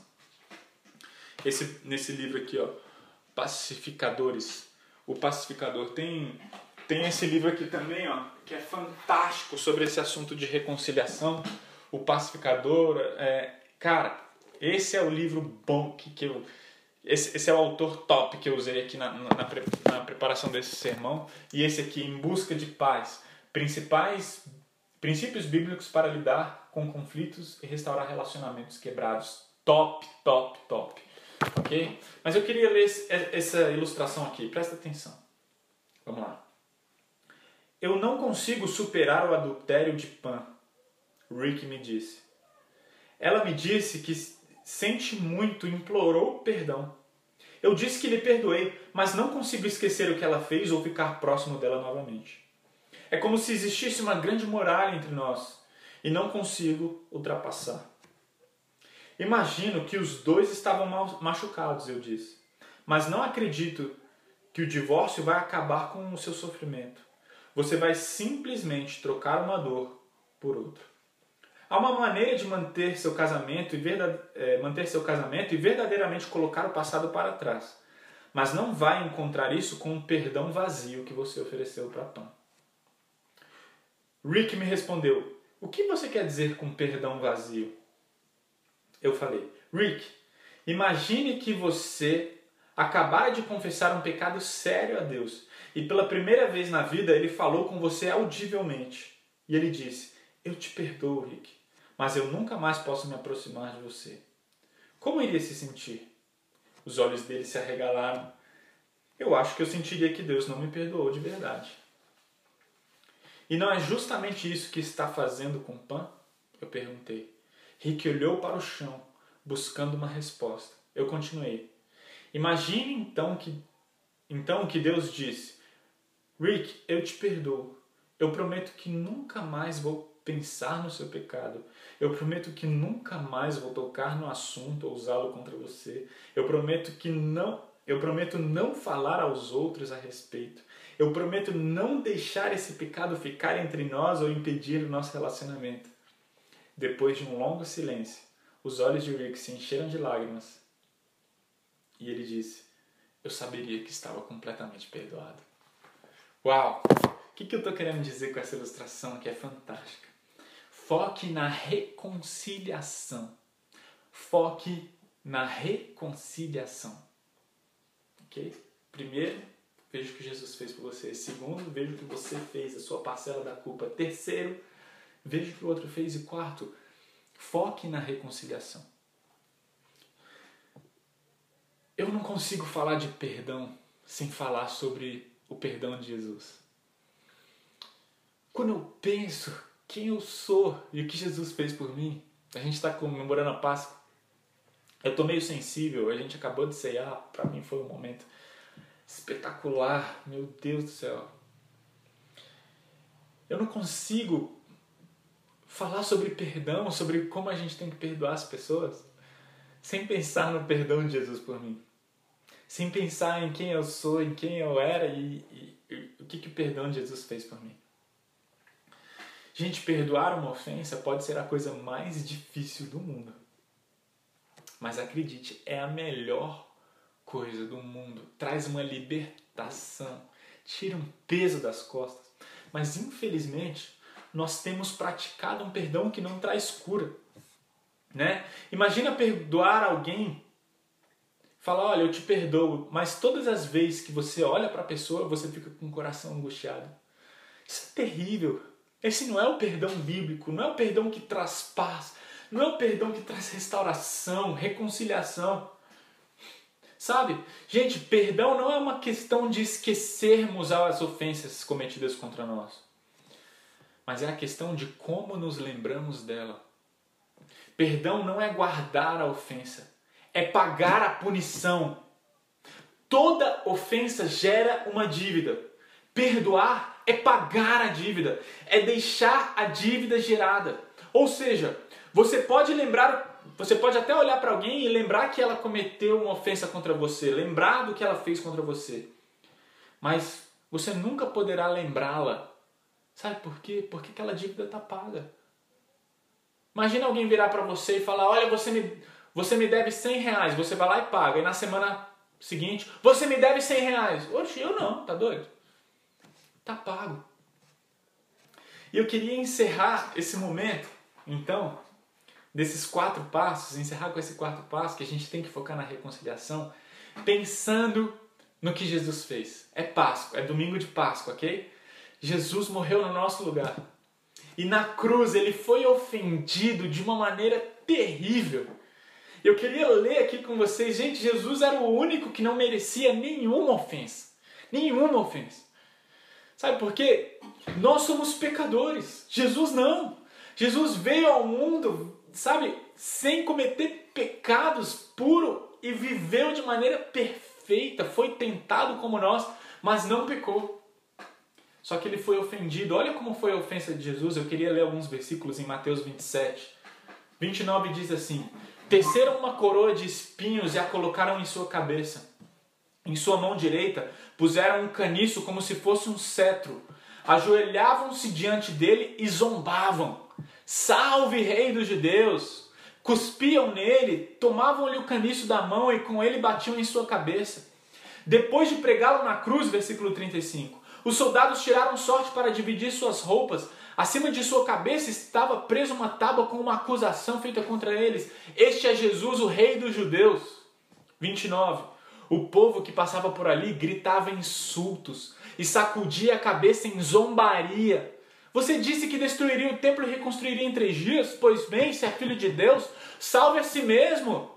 Esse, nesse livro aqui, ó, Pacificadores. O Pacificador tem tem esse livro aqui também, ó, que é fantástico sobre esse assunto de reconciliação. O Pacificador, é, cara, esse é o livro bom que, que eu esse, esse, é o autor top que eu usei aqui na, na, na, preparação desse sermão. E esse aqui, Em Busca de Paz. Principais princípios bíblicos para lidar com conflitos e restaurar relacionamentos quebrados. Top, top, top. Ok? Mas eu queria ler essa ilustração aqui. Presta atenção. Vamos lá. Eu não consigo superar o adultério de Pan, Rick me disse. Ela me disse que sente muito e implorou perdão. Eu disse que lhe perdoei, mas não consigo esquecer o que ela fez ou ficar próximo dela novamente. É como se existisse uma grande muralha entre nós e não consigo ultrapassar. Imagino que os dois estavam machucados, eu disse, mas não acredito que o divórcio vai acabar com o seu sofrimento. Você vai simplesmente trocar uma dor por outra. Há uma maneira de manter seu casamento e verdade... é, manter seu casamento e verdadeiramente colocar o passado para trás. Mas não vai encontrar isso com um perdão vazio que você ofereceu para Tom. Rick me respondeu: O que você quer dizer com perdão vazio? Eu falei: Rick, imagine que você acabara de confessar um pecado sério a Deus e pela primeira vez na vida ele falou com você audivelmente. E ele disse: Eu te perdoo, Rick, mas eu nunca mais posso me aproximar de você. Como iria se sentir? Os olhos dele se arregalaram. Eu acho que eu sentiria que Deus não me perdoou de verdade. E não é justamente isso que está fazendo com Pan? Eu perguntei. Rick olhou para o chão, buscando uma resposta. Eu continuei. Imagine então que então que Deus disse: Rick, eu te perdoo. Eu prometo que nunca mais vou pensar no seu pecado. Eu prometo que nunca mais vou tocar no assunto ou usá-lo contra você. Eu prometo que não, eu prometo não falar aos outros a respeito. Eu prometo não deixar esse pecado ficar entre nós ou impedir o nosso relacionamento. Depois de um longo silêncio, os olhos de Rick se encheram de lágrimas. E ele disse: Eu saberia que estava completamente perdoado. Uau! O que, eu estou querendo dizer com essa ilustração que é fantástica? Foque na reconciliação. Foque na reconciliação. Ok? Primeiro, veja o que Jesus fez por você. Segundo, veja o que você fez, a sua parcela da culpa. Terceiro, veja o que o outro fez. E quarto, foque na reconciliação. Eu não consigo falar de perdão sem falar sobre o perdão de Jesus. Quando eu penso quem eu sou e o que Jesus fez por mim, a gente está comemorando a Páscoa. Eu estou meio sensível, a gente acabou de ceiar, para mim foi um momento espetacular, meu Deus do céu. Eu não consigo falar sobre perdão, sobre como a gente tem que perdoar as pessoas, sem pensar no perdão de Jesus por mim sem pensar em quem eu sou, em quem eu era e, e, e o que, que o perdão de Jesus fez por mim. Gente, perdoar uma ofensa pode ser a coisa mais difícil do mundo. Mas acredite, é a melhor coisa do mundo. Traz uma libertação, tira um peso das costas. Mas infelizmente, nós temos praticado um perdão que não traz cura. Né? Imagina perdoar alguém fala, olha, eu te perdoo, mas todas as vezes que você olha para a pessoa, você fica com o coração angustiado. Isso é terrível. Esse não é o perdão bíblico, não é o perdão que traz paz, não é o perdão que traz restauração, reconciliação. Sabe? Gente, perdão não é uma questão de esquecermos as ofensas cometidas contra nós, mas é a questão de como nos lembramos dela. Perdão não é guardar a ofensa, é pagar a punição. Toda ofensa gera uma dívida. Perdoar é pagar a dívida, é deixar a dívida gerada. Ou seja, você pode lembrar, você pode até olhar para alguém e lembrar que ela cometeu uma ofensa contra você, lembrar do que ela fez contra você. Mas você nunca poderá lembrá-la. Sabe por quê? Porque aquela dívida está paga. Imagina alguém virar para você e falar: Olha, você me, você me deve 100 reais. Você vai lá e paga. E na semana seguinte, você me deve 100 reais. Oxe, eu não, tá doido? Tá pago. E eu queria encerrar esse momento, então, desses quatro passos, encerrar com esse quarto passo, que a gente tem que focar na reconciliação, pensando no que Jesus fez. É Páscoa, é domingo de Páscoa, ok? Jesus morreu no nosso lugar. E na cruz ele foi ofendido de uma maneira terrível. Eu queria ler aqui com vocês, gente, Jesus era o único que não merecia nenhuma ofensa. Nenhuma ofensa. Sabe por quê? Nós somos pecadores. Jesus não. Jesus veio ao mundo, sabe, sem cometer pecados puro e viveu de maneira perfeita. Foi tentado como nós, mas não pecou. Só que ele foi ofendido. Olha como foi a ofensa de Jesus. Eu queria ler alguns versículos em Mateus 27. 29 diz assim: Teceram uma coroa de espinhos e a colocaram em sua cabeça. Em sua mão direita puseram um caniço como se fosse um cetro. Ajoelhavam-se diante dele e zombavam. Salve, Rei dos Judeus! Cuspiam nele, tomavam-lhe o caniço da mão e com ele batiam em sua cabeça. Depois de pregá-lo na cruz, versículo 35, os soldados tiraram sorte para dividir suas roupas. Acima de sua cabeça estava presa uma tábua com uma acusação feita contra eles. Este é Jesus, o rei dos judeus. 29. O povo que passava por ali gritava insultos e sacudia a cabeça em zombaria. Você disse que destruiria o templo e reconstruiria em três dias? Pois bem, se é filho de Deus, salve a si mesmo.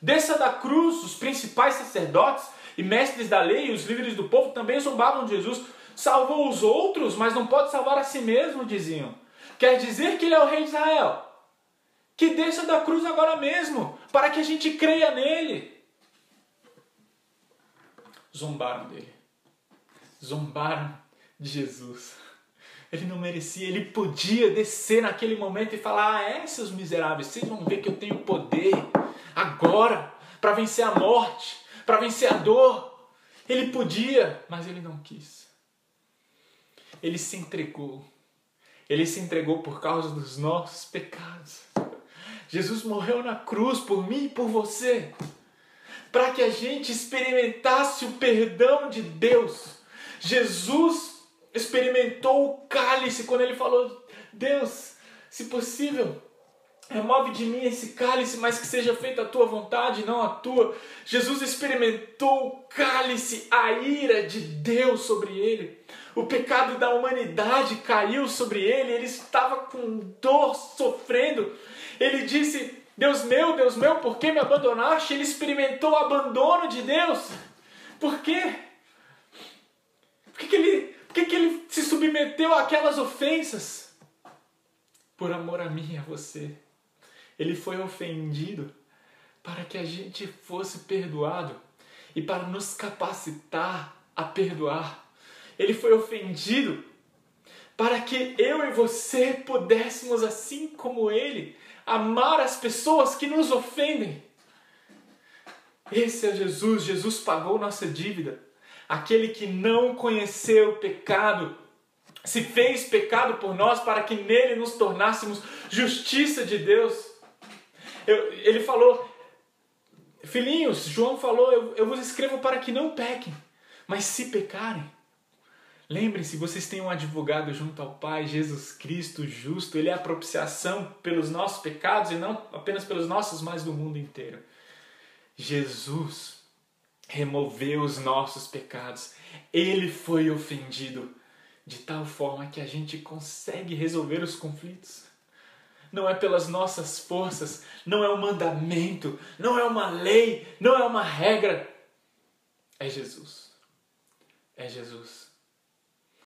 Desça da cruz, os principais sacerdotes e mestres da lei e os líderes do povo também zombavam de Jesus salvou os outros, mas não pode salvar a si mesmo, diziam. Quer dizer que ele é o rei de Israel. Que desça da cruz agora mesmo, para que a gente creia nele. Zombaram dele. Zombaram de Jesus. Ele não merecia, ele podia descer naquele momento e falar: Ah, é, seus miseráveis, vocês vão ver que eu tenho poder agora para vencer a morte, para vencer a dor. Ele podia, mas ele não quis ele se entregou. Ele se entregou por causa dos nossos pecados. Jesus morreu na cruz por mim e por você, para que a gente experimentasse o perdão de Deus. Jesus experimentou o cálice quando ele falou: Deus, se possível, Remove de mim esse cálice, mas que seja feita a tua vontade, não a tua. Jesus experimentou o cálice, a ira de Deus sobre ele. O pecado da humanidade caiu sobre ele, ele estava com dor, sofrendo. Ele disse: Deus meu, Deus meu, por que me abandonaste? Ele experimentou o abandono de Deus. Por quê? Por que, ele, que, que ele se submeteu àquelas ofensas? Por amor a mim e a você. Ele foi ofendido para que a gente fosse perdoado e para nos capacitar a perdoar. Ele foi ofendido para que eu e você pudéssemos, assim como ele, amar as pessoas que nos ofendem. Esse é Jesus, Jesus pagou nossa dívida. Aquele que não conheceu o pecado, se fez pecado por nós para que nele nos tornássemos justiça de Deus. Eu, ele falou, filhinhos, João falou, eu, eu vos escrevo para que não pequem, mas se pecarem, Lembre-se, vocês têm um advogado junto ao Pai, Jesus Cristo justo. Ele é a propiciação pelos nossos pecados e não apenas pelos nossos, mas do mundo inteiro. Jesus removeu os nossos pecados. Ele foi ofendido de tal forma que a gente consegue resolver os conflitos não é pelas nossas forças, não é um mandamento, não é uma lei, não é uma regra. É Jesus. É Jesus.